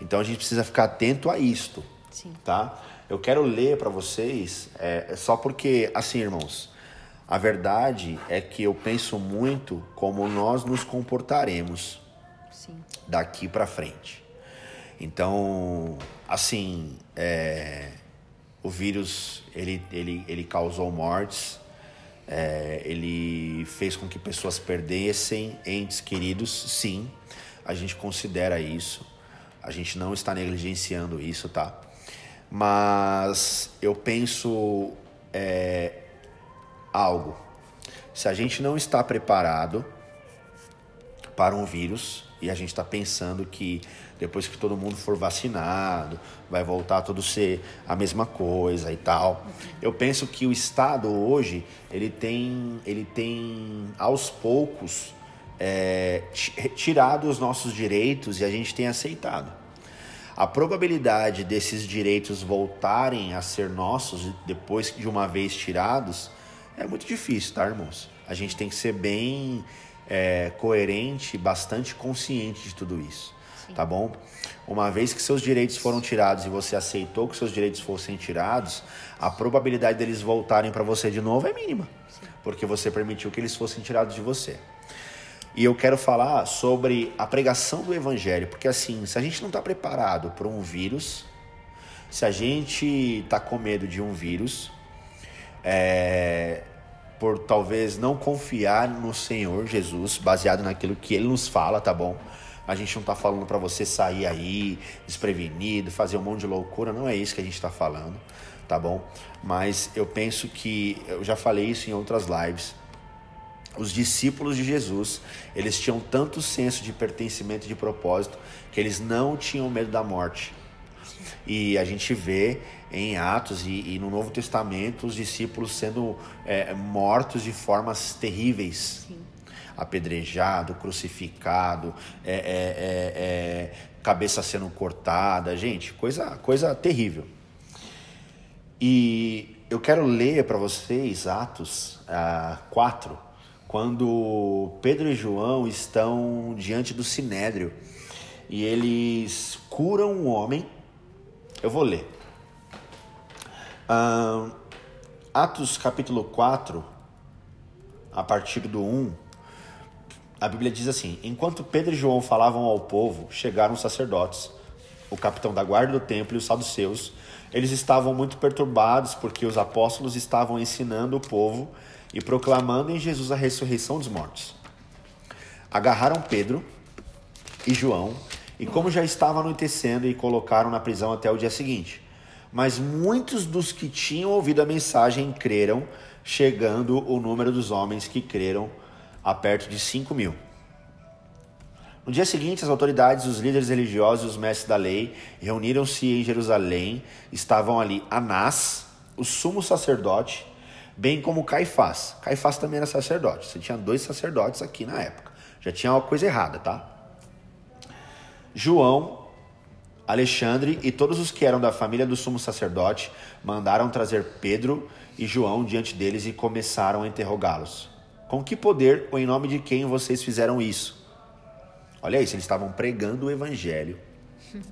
Speaker 1: Então a gente precisa ficar atento a isto,
Speaker 2: Sim.
Speaker 1: tá? Eu quero ler para vocês, é, só porque, assim, irmãos, a verdade é que eu penso muito como nós nos comportaremos
Speaker 2: Sim.
Speaker 1: daqui para frente. Então, assim, é, o vírus ele, ele, ele causou mortes, é, ele fez com que pessoas perdessem entes queridos, sim, a gente considera isso, a gente não está negligenciando isso, tá? Mas eu penso é, algo. Se a gente não está preparado para um vírus e a gente está pensando que depois que todo mundo for vacinado, vai voltar tudo ser a mesma coisa e tal. Eu penso que o Estado hoje ele tem, ele tem aos poucos é, tirado os nossos direitos e a gente tem aceitado. A probabilidade desses direitos voltarem a ser nossos depois de uma vez tirados é muito difícil, tá, irmãos? A gente tem que ser bem é, coerente, bastante consciente de tudo isso tá bom? Uma vez que seus direitos foram tirados e você aceitou que seus direitos fossem tirados, a probabilidade deles voltarem para você de novo é mínima, Sim. porque você permitiu que eles fossem tirados de você. E eu quero falar sobre a pregação do evangelho, porque assim, se a gente não está preparado para um vírus, se a gente está com medo de um vírus, é, por talvez não confiar no Senhor Jesus, baseado naquilo que Ele nos fala, tá bom? A gente não está falando para você sair aí desprevenido, fazer um monte de loucura, não é isso que a gente está falando, tá bom? Mas eu penso que, eu já falei isso em outras lives, os discípulos de Jesus, eles tinham tanto senso de pertencimento e de propósito que eles não tinham medo da morte. E a gente vê em Atos e, e no Novo Testamento os discípulos sendo é, mortos de formas terríveis. Sim apedrejado, crucificado, é, é, é, é, cabeça sendo cortada, gente, coisa, coisa terrível. E eu quero ler para vocês Atos ah, 4, quando Pedro e João estão diante do sinédrio e eles curam um homem. Eu vou ler. Ah, Atos capítulo 4, a partir do 1, a Bíblia diz assim: Enquanto Pedro e João falavam ao povo, chegaram os sacerdotes, o capitão da guarda do templo e os saduceus. Eles estavam muito perturbados porque os apóstolos estavam ensinando o povo e proclamando em Jesus a ressurreição dos mortos. Agarraram Pedro e João e, como já estava anoitecendo, e colocaram na prisão até o dia seguinte. Mas muitos dos que tinham ouvido a mensagem creram, chegando o número dos homens que creram a perto de 5 mil. No dia seguinte, as autoridades, os líderes religiosos e os mestres da lei reuniram-se em Jerusalém. Estavam ali Anás, o sumo sacerdote, bem como Caifás. Caifás também era sacerdote. Você tinha dois sacerdotes aqui na época. Já tinha uma coisa errada, tá? João, Alexandre e todos os que eram da família do sumo sacerdote mandaram trazer Pedro e João diante deles e começaram a interrogá-los. Com que poder ou em nome de quem vocês fizeram isso? Olha isso, eles estavam pregando o evangelho.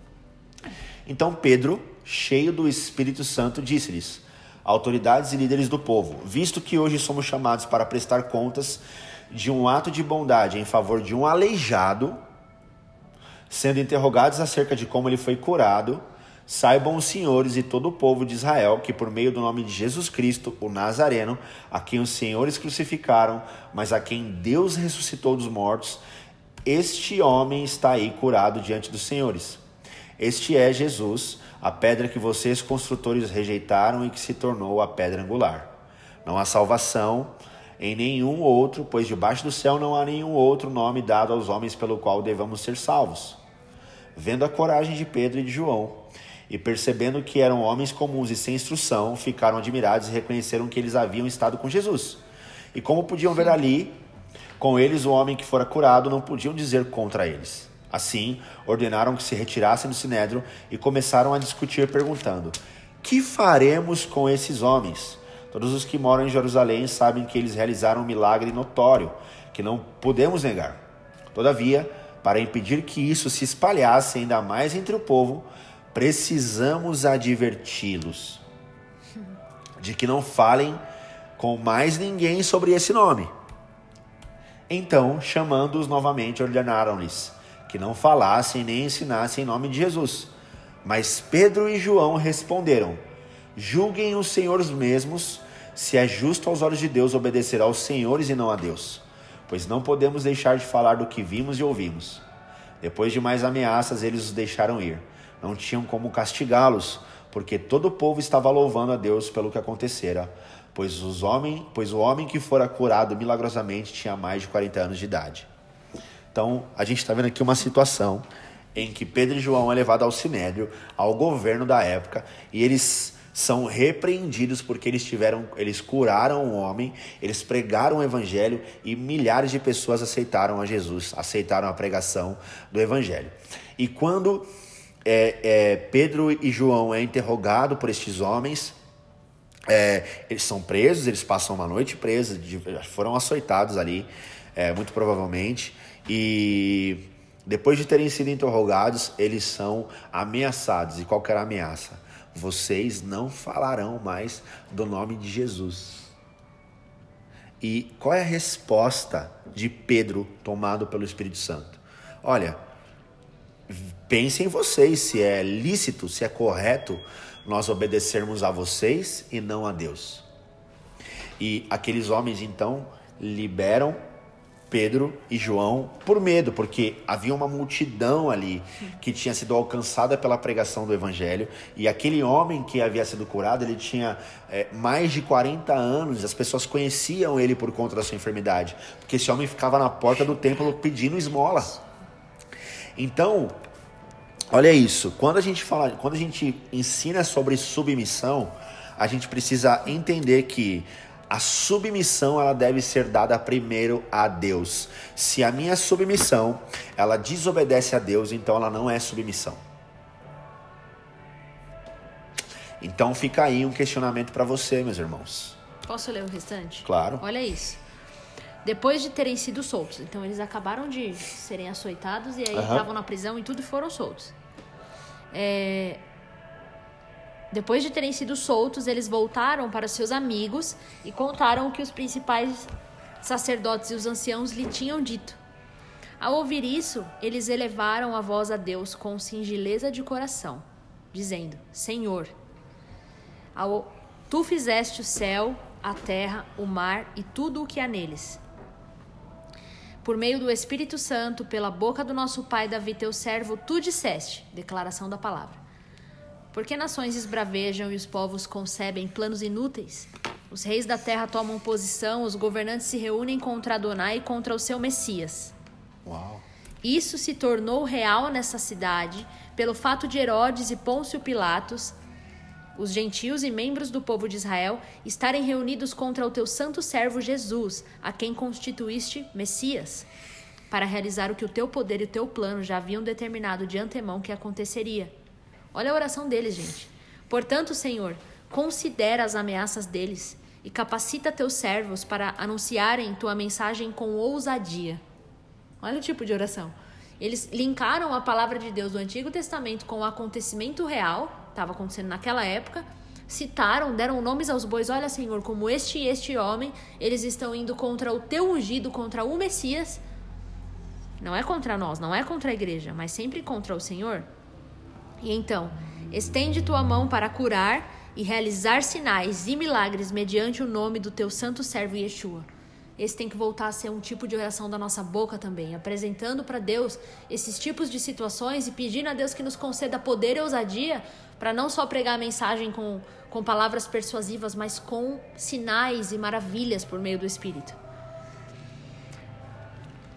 Speaker 1: Então Pedro, cheio do Espírito Santo, disse-lhes: Autoridades e líderes do povo, visto que hoje somos chamados para prestar contas de um ato de bondade em favor de um aleijado, sendo interrogados acerca de como ele foi curado, Saibam os senhores e todo o povo de Israel que, por meio do nome de Jesus Cristo, o Nazareno, a quem os senhores crucificaram, mas a quem Deus ressuscitou dos mortos, este homem está aí curado diante dos senhores. Este é Jesus, a pedra que vocês, construtores, rejeitaram e que se tornou a pedra angular. Não há salvação em nenhum outro, pois debaixo do céu não há nenhum outro nome dado aos homens pelo qual devamos ser salvos. Vendo a coragem de Pedro e de João, e percebendo que eram homens comuns e sem instrução, ficaram admirados e reconheceram que eles haviam estado com Jesus. E como podiam ver ali com eles o homem que fora curado, não podiam dizer contra eles. Assim, ordenaram que se retirassem do sinédrio e começaram a discutir, perguntando: Que faremos com esses homens? Todos os que moram em Jerusalém sabem que eles realizaram um milagre notório, que não podemos negar. Todavia, para impedir que isso se espalhasse ainda mais entre o povo, precisamos adverti-los de que não falem com mais ninguém sobre esse nome. Então, chamando-os novamente, ordenaram-lhes que não falassem nem ensinassem em nome de Jesus. Mas Pedro e João responderam: Julguem os senhores mesmos se é justo aos olhos de Deus obedecer aos senhores e não a Deus, pois não podemos deixar de falar do que vimos e ouvimos. Depois de mais ameaças, eles os deixaram ir. Não tinham como castigá-los, porque todo o povo estava louvando a Deus pelo que acontecera, pois, os homem, pois o homem que fora curado milagrosamente tinha mais de 40 anos de idade. Então, a gente está vendo aqui uma situação em que Pedro e João é levado ao sinédrio, ao governo da época, e eles são repreendidos porque eles tiveram, eles curaram um homem, eles pregaram o evangelho e milhares de pessoas aceitaram a Jesus, aceitaram a pregação do evangelho. E quando é, é, Pedro e João é interrogado por estes homens, é, eles são presos, eles passam uma noite presos, foram açoitados ali, é, muito provavelmente, e depois de terem sido interrogados, eles são ameaçados. E qual era a ameaça? Vocês não falarão mais do nome de Jesus. E qual é a resposta de Pedro tomado pelo Espírito Santo? Olha, pensem em vocês se é lícito, se é correto nós obedecermos a vocês e não a Deus. E aqueles homens então liberam Pedro e João por medo, porque havia uma multidão ali que tinha sido alcançada pela pregação do evangelho, e aquele homem que havia sido curado, ele tinha é, mais de 40 anos, as pessoas conheciam ele por conta da sua enfermidade, porque esse homem ficava na porta do templo pedindo esmola. Então, olha isso, quando a gente fala, quando a gente ensina sobre submissão, a gente precisa entender que a submissão ela deve ser dada primeiro a Deus. Se a minha submissão ela desobedece a Deus, então ela não é submissão. Então fica aí um questionamento para você, meus irmãos.
Speaker 2: Posso ler o restante?
Speaker 1: Claro.
Speaker 2: Olha isso. Depois de terem sido soltos, então eles acabaram de serem açoitados e aí estavam na prisão e tudo e foram soltos. É, Depois de terem sido soltos, eles voltaram para seus amigos e contaram o que os principais sacerdotes e os anciãos lhe tinham dito. Ao ouvir isso, eles elevaram a voz a Deus com singeleza de coração, dizendo: Senhor, ao, tu fizeste o céu, a terra, o mar e tudo o que há neles. Por meio do Espírito Santo, pela boca do nosso pai Davi, teu servo, tu disseste, declaração da palavra. Por que nações esbravejam e os povos concebem planos inúteis? Os reis da terra tomam posição, os governantes se reúnem contra Adonai e contra o seu Messias.
Speaker 1: Uau.
Speaker 2: Isso se tornou real nessa cidade pelo fato de Herodes e Pôncio Pilatos, os gentios e membros do povo de Israel, estarem reunidos contra o teu santo servo Jesus, a quem constituíste Messias, para realizar o que o teu poder e o teu plano já haviam determinado de antemão que aconteceria. Olha a oração deles, gente. Portanto, Senhor, considera as ameaças deles e capacita teus servos para anunciarem tua mensagem com ousadia. Olha o tipo de oração. Eles linkaram a palavra de Deus do Antigo Testamento com o acontecimento real, estava acontecendo naquela época, citaram, deram nomes aos bois. Olha, Senhor, como este e este homem, eles estão indo contra o teu ungido, contra o Messias. Não é contra nós, não é contra a igreja, mas sempre contra o Senhor. E então, estende tua mão para curar e realizar sinais e milagres mediante o nome do teu santo servo Yeshua. Esse tem que voltar a ser um tipo de oração da nossa boca também, apresentando para Deus esses tipos de situações e pedindo a Deus que nos conceda poder e ousadia para não só pregar a mensagem com, com palavras persuasivas, mas com sinais e maravilhas por meio do Espírito.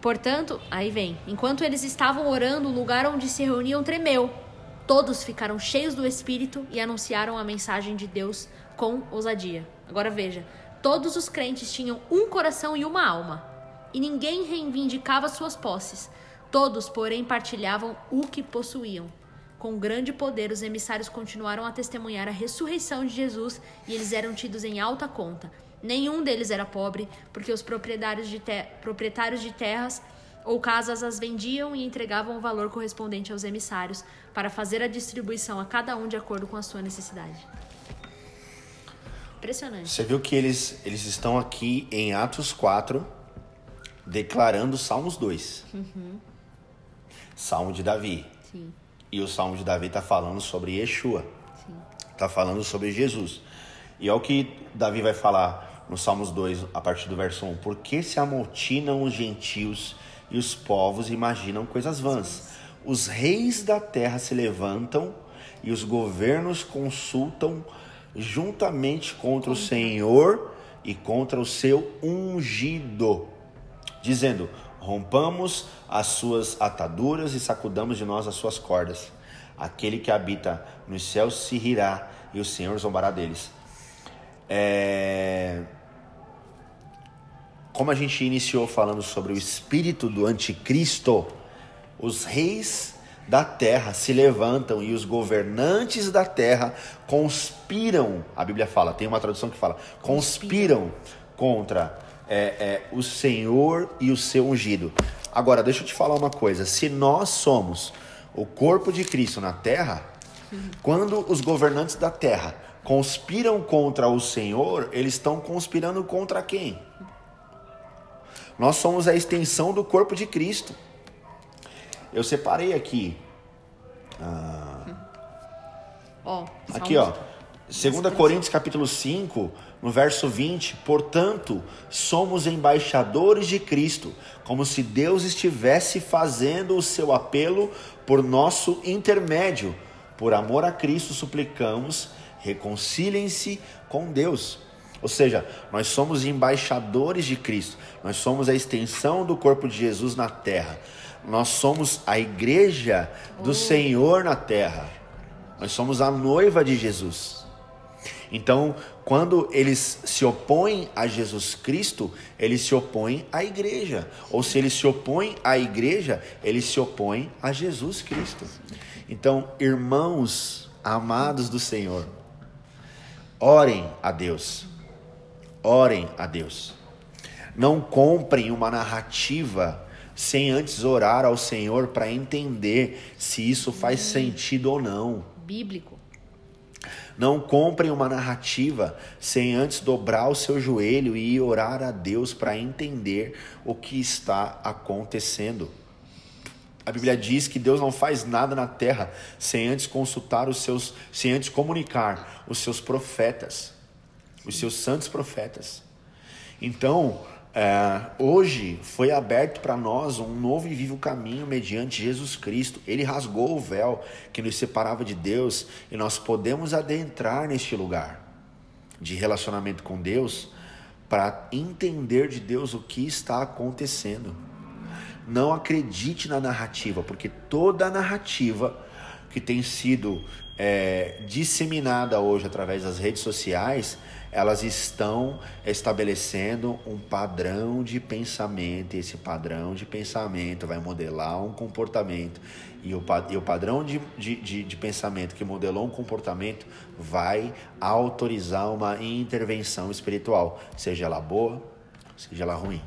Speaker 2: Portanto, aí vem, enquanto eles estavam orando, o lugar onde se reuniam tremeu. Todos ficaram cheios do Espírito e anunciaram a mensagem de Deus com ousadia. Agora veja, todos os crentes tinham um coração e uma alma, e ninguém reivindicava suas posses. Todos, porém, partilhavam o que possuíam. Com grande poder, os emissários continuaram a testemunhar a ressurreição de Jesus e eles eram tidos em alta conta. Nenhum deles era pobre, porque os proprietários de, te- proprietários de terras ou casas as vendiam e entregavam o valor correspondente aos emissários para fazer a distribuição a cada um de acordo com a sua necessidade. Impressionante.
Speaker 1: Você viu que eles, eles estão aqui em Atos 4, declarando Salmos 2. Salmo de Davi.
Speaker 2: Sim,
Speaker 1: E o Salmo de Davi está falando sobre Yeshua. Está falando sobre Jesus. E é o que Davi vai falar no Salmos 2, a partir do verso 1. Por que se amotinam os gentios e os povos imaginam coisas vãs? Os reis da terra se levantam e os governos consultam juntamente contra o Senhor e contra o seu ungido, dizendo: Rompamos as suas ataduras e sacudamos de nós as suas cordas. Aquele que habita nos céus se rirá e o Senhor zombará deles. É... Como a gente iniciou falando sobre o espírito do anticristo, os reis da terra se levantam e os governantes da terra conspiram. A Bíblia fala, tem uma tradução que fala, conspiram contra é, é, o Senhor e o seu ungido. Agora, deixa eu te falar uma coisa: se nós somos o corpo de Cristo na terra, quando os governantes da terra conspiram contra o Senhor, eles estão conspirando contra quem? Nós somos a extensão do corpo de Cristo. Eu separei aqui. Ah,
Speaker 2: Ó,
Speaker 1: aqui, ó. 2 Coríntios capítulo 5, no verso 20, portanto, somos embaixadores de Cristo, como se Deus estivesse fazendo o seu apelo por nosso intermédio. Por amor a Cristo, suplicamos, reconciliem-se com Deus. Ou seja, nós somos embaixadores de Cristo, nós somos a extensão do corpo de Jesus na terra, nós somos a igreja do oh. Senhor na terra, nós somos a noiva de Jesus. Então, quando eles se opõem a Jesus Cristo, eles se opõem à igreja. Ou se eles se opõem à igreja, eles se opõem a Jesus Cristo. Então, irmãos amados do Senhor, orem a Deus. Orem a Deus. Não comprem uma narrativa sem antes orar ao Senhor para entender se isso faz sentido ou não.
Speaker 2: Bíblico.
Speaker 1: Não comprem uma narrativa sem antes dobrar o seu joelho e orar a Deus para entender o que está acontecendo. A Bíblia diz que Deus não faz nada na terra sem antes consultar os seus, sem antes comunicar os seus profetas, os seus santos profetas. Então, é, hoje foi aberto para nós um novo e vivo caminho mediante Jesus Cristo. Ele rasgou o véu que nos separava de Deus e nós podemos adentrar neste lugar de relacionamento com Deus para entender de Deus o que está acontecendo. Não acredite na narrativa, porque toda a narrativa que tem sido é, disseminada hoje através das redes sociais elas estão estabelecendo um padrão de pensamento, e esse padrão de pensamento vai modelar um comportamento, e o, e o padrão de, de, de, de pensamento que modelou um comportamento vai autorizar uma intervenção espiritual, seja ela boa, seja ela ruim.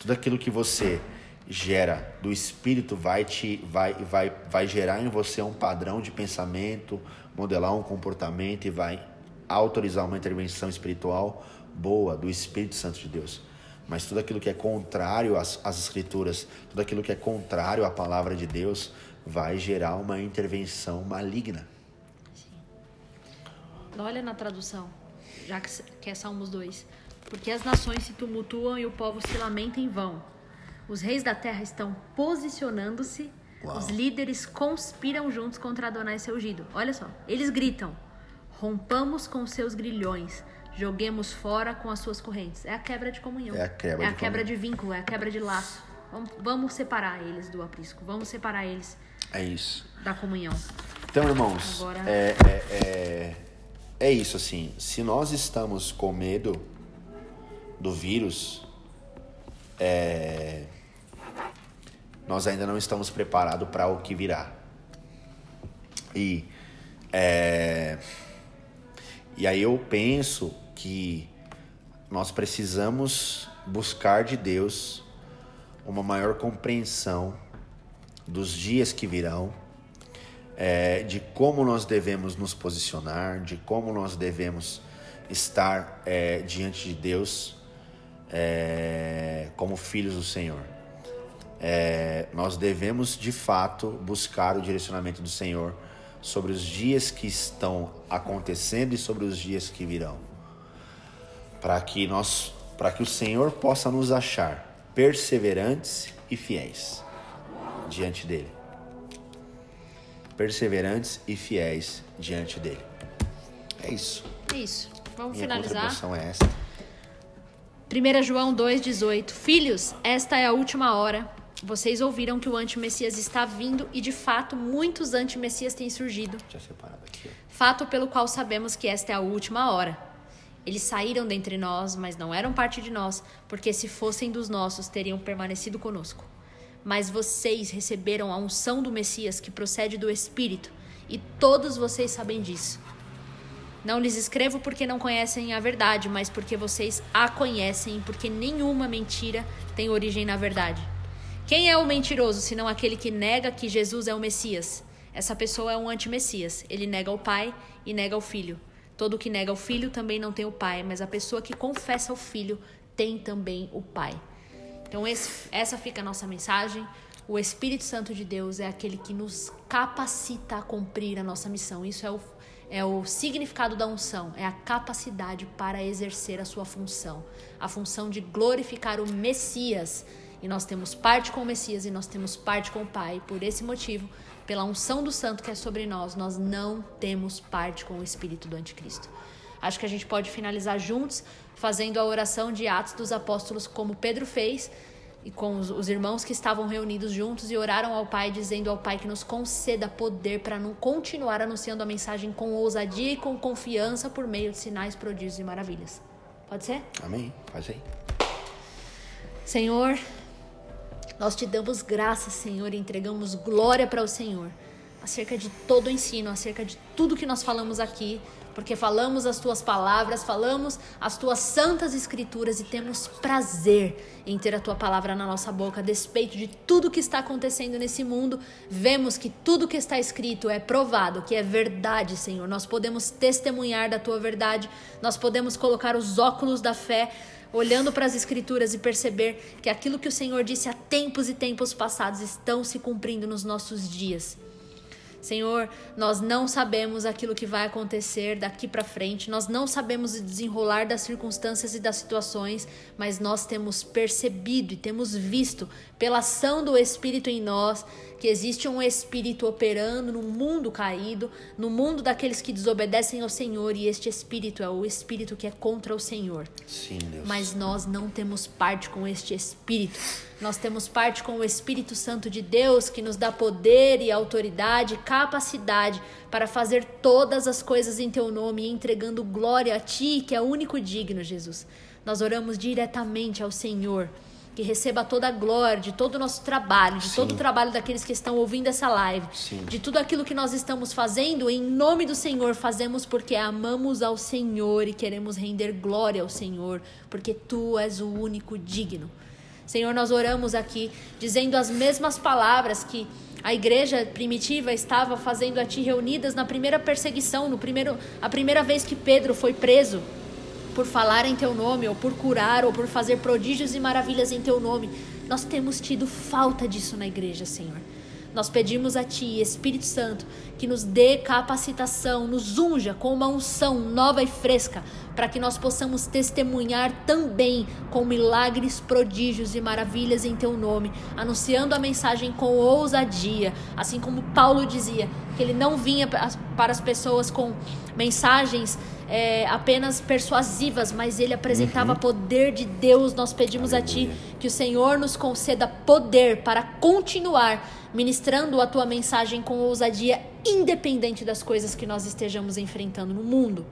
Speaker 1: Tudo aquilo que você gera do espírito vai te vai vai vai gerar em você um padrão de pensamento, modelar um comportamento e vai autorizar uma intervenção espiritual boa do Espírito Santo de Deus. Mas tudo aquilo que é contrário às, às Escrituras, tudo aquilo que é contrário à palavra de Deus, vai gerar uma intervenção maligna. Sim.
Speaker 2: Olha na tradução, já que, que é Salmos 2. Porque as nações se tumultuam e o povo se lamenta em vão. Os reis da terra estão posicionando-se, os líderes conspiram juntos contra Adonai seu ungido. Olha só, eles gritam: Rompamos com seus grilhões, joguemos fora com as suas correntes. É a quebra de comunhão.
Speaker 1: É a quebra,
Speaker 2: é a de, quebra de vínculo, é a quebra de laço. Vamos, vamos separar eles do aprisco, vamos separar eles
Speaker 1: é isso.
Speaker 2: da comunhão.
Speaker 1: Então, irmãos, Agora... é, é, é, é isso assim. Se nós estamos com medo do vírus, é, nós ainda não estamos preparados para o que virá. E é, e aí eu penso que nós precisamos buscar de Deus uma maior compreensão dos dias que virão, é, de como nós devemos nos posicionar, de como nós devemos estar é, diante de Deus é, como filhos do Senhor. É, nós devemos de fato buscar o direcionamento do Senhor sobre os dias que estão acontecendo e sobre os dias que virão. Para que nós, para que o Senhor possa nos achar perseverantes e fiéis diante dele. Perseverantes e fiéis diante dele. É isso.
Speaker 2: É isso. Vamos
Speaker 1: Minha
Speaker 2: finalizar.
Speaker 1: contribuição é essa.
Speaker 2: 1 João 2,18 Filhos, esta é a última hora. Vocês ouviram que o antimessias está vindo e de fato muitos antimessias têm surgido.
Speaker 1: Aqui.
Speaker 2: Fato pelo qual sabemos que esta é a última hora. Eles saíram dentre nós, mas não eram parte de nós, porque se fossem dos nossos, teriam permanecido conosco. Mas vocês receberam a unção do Messias que procede do Espírito, e todos vocês sabem disso. Não lhes escrevo porque não conhecem a verdade, mas porque vocês a conhecem, porque nenhuma mentira tem origem na verdade. Quem é o mentiroso senão aquele que nega que Jesus é o Messias? Essa pessoa é um antimessias. Ele nega o Pai e nega o Filho. Todo que nega o Filho também não tem o Pai, mas a pessoa que confessa o Filho tem também o Pai. Então esse- essa fica a nossa mensagem. O Espírito Santo de Deus é aquele que nos capacita a cumprir a nossa missão. Isso é o, é o significado da unção, é a capacidade para exercer a sua função, a função de glorificar o Messias. E nós temos parte com o Messias e nós temos parte com o Pai. Por esse motivo, pela unção do Santo que é sobre nós, nós não temos parte com o Espírito do Anticristo. Acho que a gente pode finalizar juntos fazendo a oração de Atos dos Apóstolos, como Pedro fez, e com os, os irmãos que estavam reunidos juntos e oraram ao Pai, dizendo ao Pai que nos conceda poder para não continuar anunciando a mensagem com ousadia e com confiança por meio de sinais, prodígios e maravilhas. Pode ser?
Speaker 1: Amém? Faz aí.
Speaker 2: Senhor, nós te damos graças, Senhor, e entregamos glória para o Senhor, acerca de todo o ensino, acerca de tudo que nós falamos aqui, porque falamos as tuas palavras, falamos as tuas santas escrituras e temos prazer em ter a tua palavra na nossa boca, a despeito de tudo que está acontecendo nesse mundo. Vemos que tudo que está escrito é provado, que é verdade, Senhor. Nós podemos testemunhar da tua verdade, nós podemos colocar os óculos da fé olhando para as escrituras e perceber que aquilo que o Senhor disse há tempos e tempos passados estão se cumprindo nos nossos dias. Senhor, nós não sabemos aquilo que vai acontecer daqui para frente, nós não sabemos o desenrolar das circunstâncias e das situações, mas nós temos percebido e temos visto, pela ação do Espírito em nós, que existe um Espírito operando no mundo caído, no mundo daqueles que desobedecem ao Senhor, e este Espírito é o Espírito que é contra o Senhor.
Speaker 1: Sim, Deus.
Speaker 2: Mas nós não temos parte com este Espírito. Nós temos parte com o Espírito Santo de Deus, que nos dá poder e autoridade, capacidade para fazer todas as coisas em teu nome, entregando glória a ti, que é o único digno, Jesus. Nós oramos diretamente ao Senhor. Que receba toda a glória de todo o nosso trabalho, de
Speaker 1: Sim.
Speaker 2: todo o trabalho daqueles que estão ouvindo essa live,
Speaker 1: Sim.
Speaker 2: de tudo aquilo que nós estamos fazendo, em nome do Senhor, fazemos porque amamos ao Senhor e queremos render glória ao Senhor, porque tu és o único digno. Senhor, nós oramos aqui dizendo as mesmas palavras que a igreja primitiva estava fazendo a ti reunidas na primeira perseguição, no primeiro, a primeira vez que Pedro foi preso por falar em teu nome, ou por curar, ou por fazer prodígios e maravilhas em teu nome. Nós temos tido falta disso na igreja, Senhor. Nós pedimos a Ti, Espírito Santo, que nos dê capacitação, nos unja com uma unção nova e fresca, para que nós possamos testemunhar também com milagres, prodígios e maravilhas em Teu nome, anunciando a mensagem com ousadia, assim como Paulo dizia, que ele não vinha pa- para as pessoas com mensagens é, apenas persuasivas, mas ele apresentava poder de Deus. Nós pedimos a Ti que o Senhor nos conceda poder para continuar ministrando a Tua mensagem com ousadia, independente das coisas que nós estejamos enfrentando no mundo.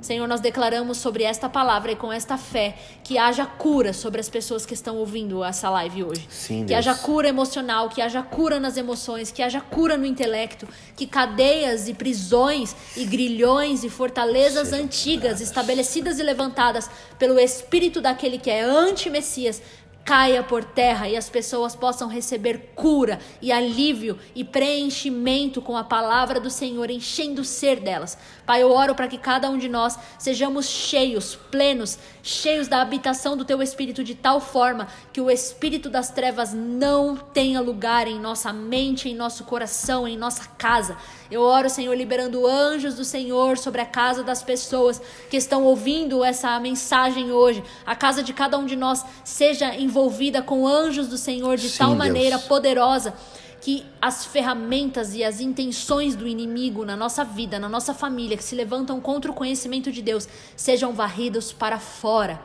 Speaker 2: Senhor, nós declaramos sobre esta palavra e com esta fé que haja cura sobre as pessoas que estão ouvindo essa live hoje.
Speaker 1: Sim,
Speaker 2: que haja cura emocional, que haja cura nas emoções, que haja cura no intelecto, que cadeias e prisões e grilhões e fortalezas
Speaker 1: Sejam
Speaker 2: antigas estabelecidas e levantadas pelo espírito daquele que é anti-messias caia por terra e as pessoas possam receber cura e alívio e preenchimento com a palavra do Senhor, enchendo o ser delas. Pai, eu oro para que cada um de nós sejamos cheios, plenos, cheios da habitação do Teu Espírito de tal forma que o Espírito das trevas não tenha lugar em nossa mente, em nosso coração, em nossa casa. Eu oro, Senhor, liberando anjos do Senhor sobre a casa das pessoas que estão ouvindo essa mensagem hoje. A casa de cada um de nós seja envolvida com anjos do Senhor de
Speaker 1: Sim,
Speaker 2: tal
Speaker 1: Deus.
Speaker 2: maneira poderosa que as ferramentas e as intenções do inimigo na nossa vida, na nossa família, que se levantam contra o conhecimento de Deus, sejam varridos para fora.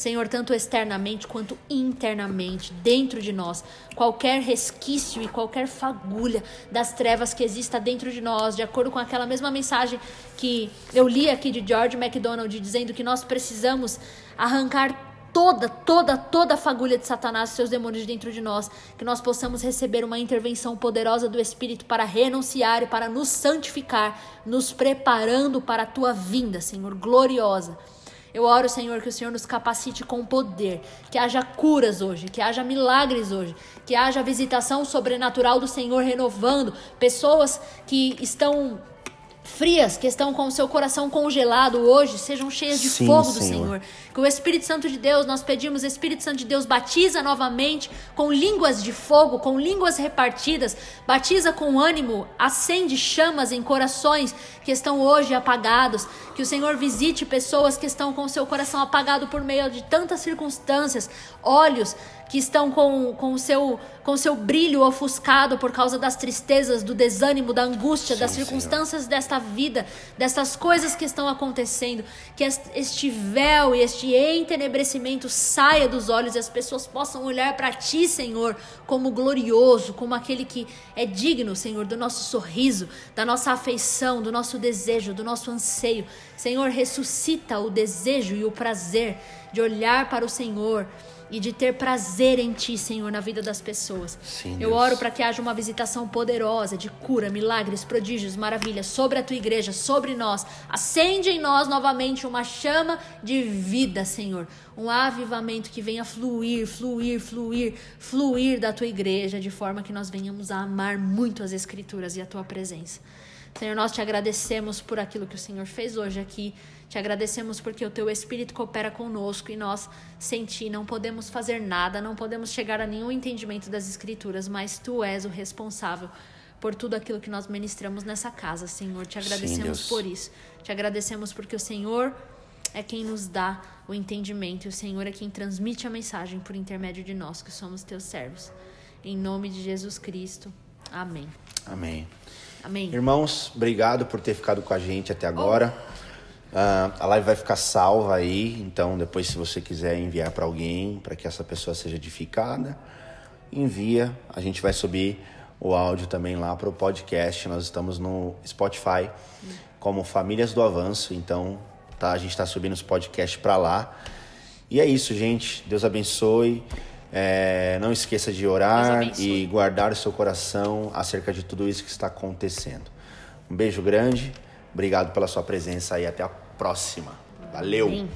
Speaker 2: Senhor, tanto externamente quanto internamente, dentro de nós, qualquer resquício e qualquer fagulha das trevas que exista dentro de nós, de acordo com aquela mesma mensagem que eu li aqui de George MacDonald, dizendo que nós precisamos arrancar toda, toda, toda a fagulha de Satanás e seus demônios dentro de nós, que nós possamos receber uma intervenção poderosa do Espírito para renunciar e para nos santificar, nos preparando para a tua vinda, Senhor, gloriosa. Eu oro, Senhor, que o Senhor nos capacite com poder, que haja curas hoje, que haja milagres hoje, que haja visitação sobrenatural do Senhor renovando pessoas que estão frias, que estão com o seu coração congelado hoje, sejam cheias de
Speaker 1: Sim,
Speaker 2: fogo do
Speaker 1: Senhor.
Speaker 2: Senhor. Que o Espírito Santo de Deus, nós pedimos, Espírito Santo de Deus, batiza novamente com línguas de fogo, com línguas repartidas, batiza com ânimo, acende chamas em corações que estão hoje apagados. Que o Senhor visite pessoas que estão com o seu coração apagado por meio de tantas circunstâncias, olhos que estão com, com, o seu, com o seu brilho ofuscado por causa das tristezas, do desânimo, da angústia,
Speaker 1: Sim,
Speaker 2: das
Speaker 1: Senhor.
Speaker 2: circunstâncias desta vida, dessas coisas que estão acontecendo, que es- este véu e este entenebrecimento saia dos olhos e as pessoas possam olhar para ti, Senhor, como glorioso, como aquele que é digno, Senhor, do nosso sorriso, da nossa afeição, do nosso desejo, do nosso anseio. Senhor, ressuscita o desejo e o prazer de olhar para o Senhor e de ter prazer em ti, Senhor, na vida das pessoas.
Speaker 1: Sim,
Speaker 2: Eu oro para que haja uma visitação poderosa de cura, milagres, prodígios, maravilhas sobre a tua igreja, sobre nós. Acende em nós novamente uma chama de vida, Senhor. Um avivamento que venha fluir, fluir, fluir, fluir da tua igreja, de forma que nós venhamos a amar muito as Escrituras e a tua presença. Senhor, nós te agradecemos por aquilo que o Senhor fez hoje aqui. Te agradecemos porque o teu Espírito coopera conosco e nós, sem ti, não podemos fazer nada, não podemos chegar a nenhum entendimento das Escrituras, mas tu és o responsável por tudo aquilo que nós ministramos nessa casa, Senhor. Te agradecemos
Speaker 1: Deus.
Speaker 2: por isso. Te agradecemos porque o Senhor é quem nos dá o entendimento e o Senhor é quem transmite a mensagem por intermédio de nós, que somos teus servos. Em nome de Jesus Cristo. Amém.
Speaker 1: Amém.
Speaker 2: Amém.
Speaker 1: Irmãos, obrigado por ter ficado com a gente até agora. Ah, a live vai ficar salva aí, então depois se você quiser enviar para alguém, para que essa pessoa seja edificada, envia. A gente vai subir o áudio também lá para o podcast. Nós estamos no Spotify como Famílias do Avanço, então tá, a gente está subindo os podcasts para lá. E é isso, gente. Deus abençoe. É, não esqueça de orar e guardar o seu coração acerca de tudo isso que está acontecendo. Um beijo grande, obrigado pela sua presença e até a próxima. Valeu!
Speaker 2: Amém.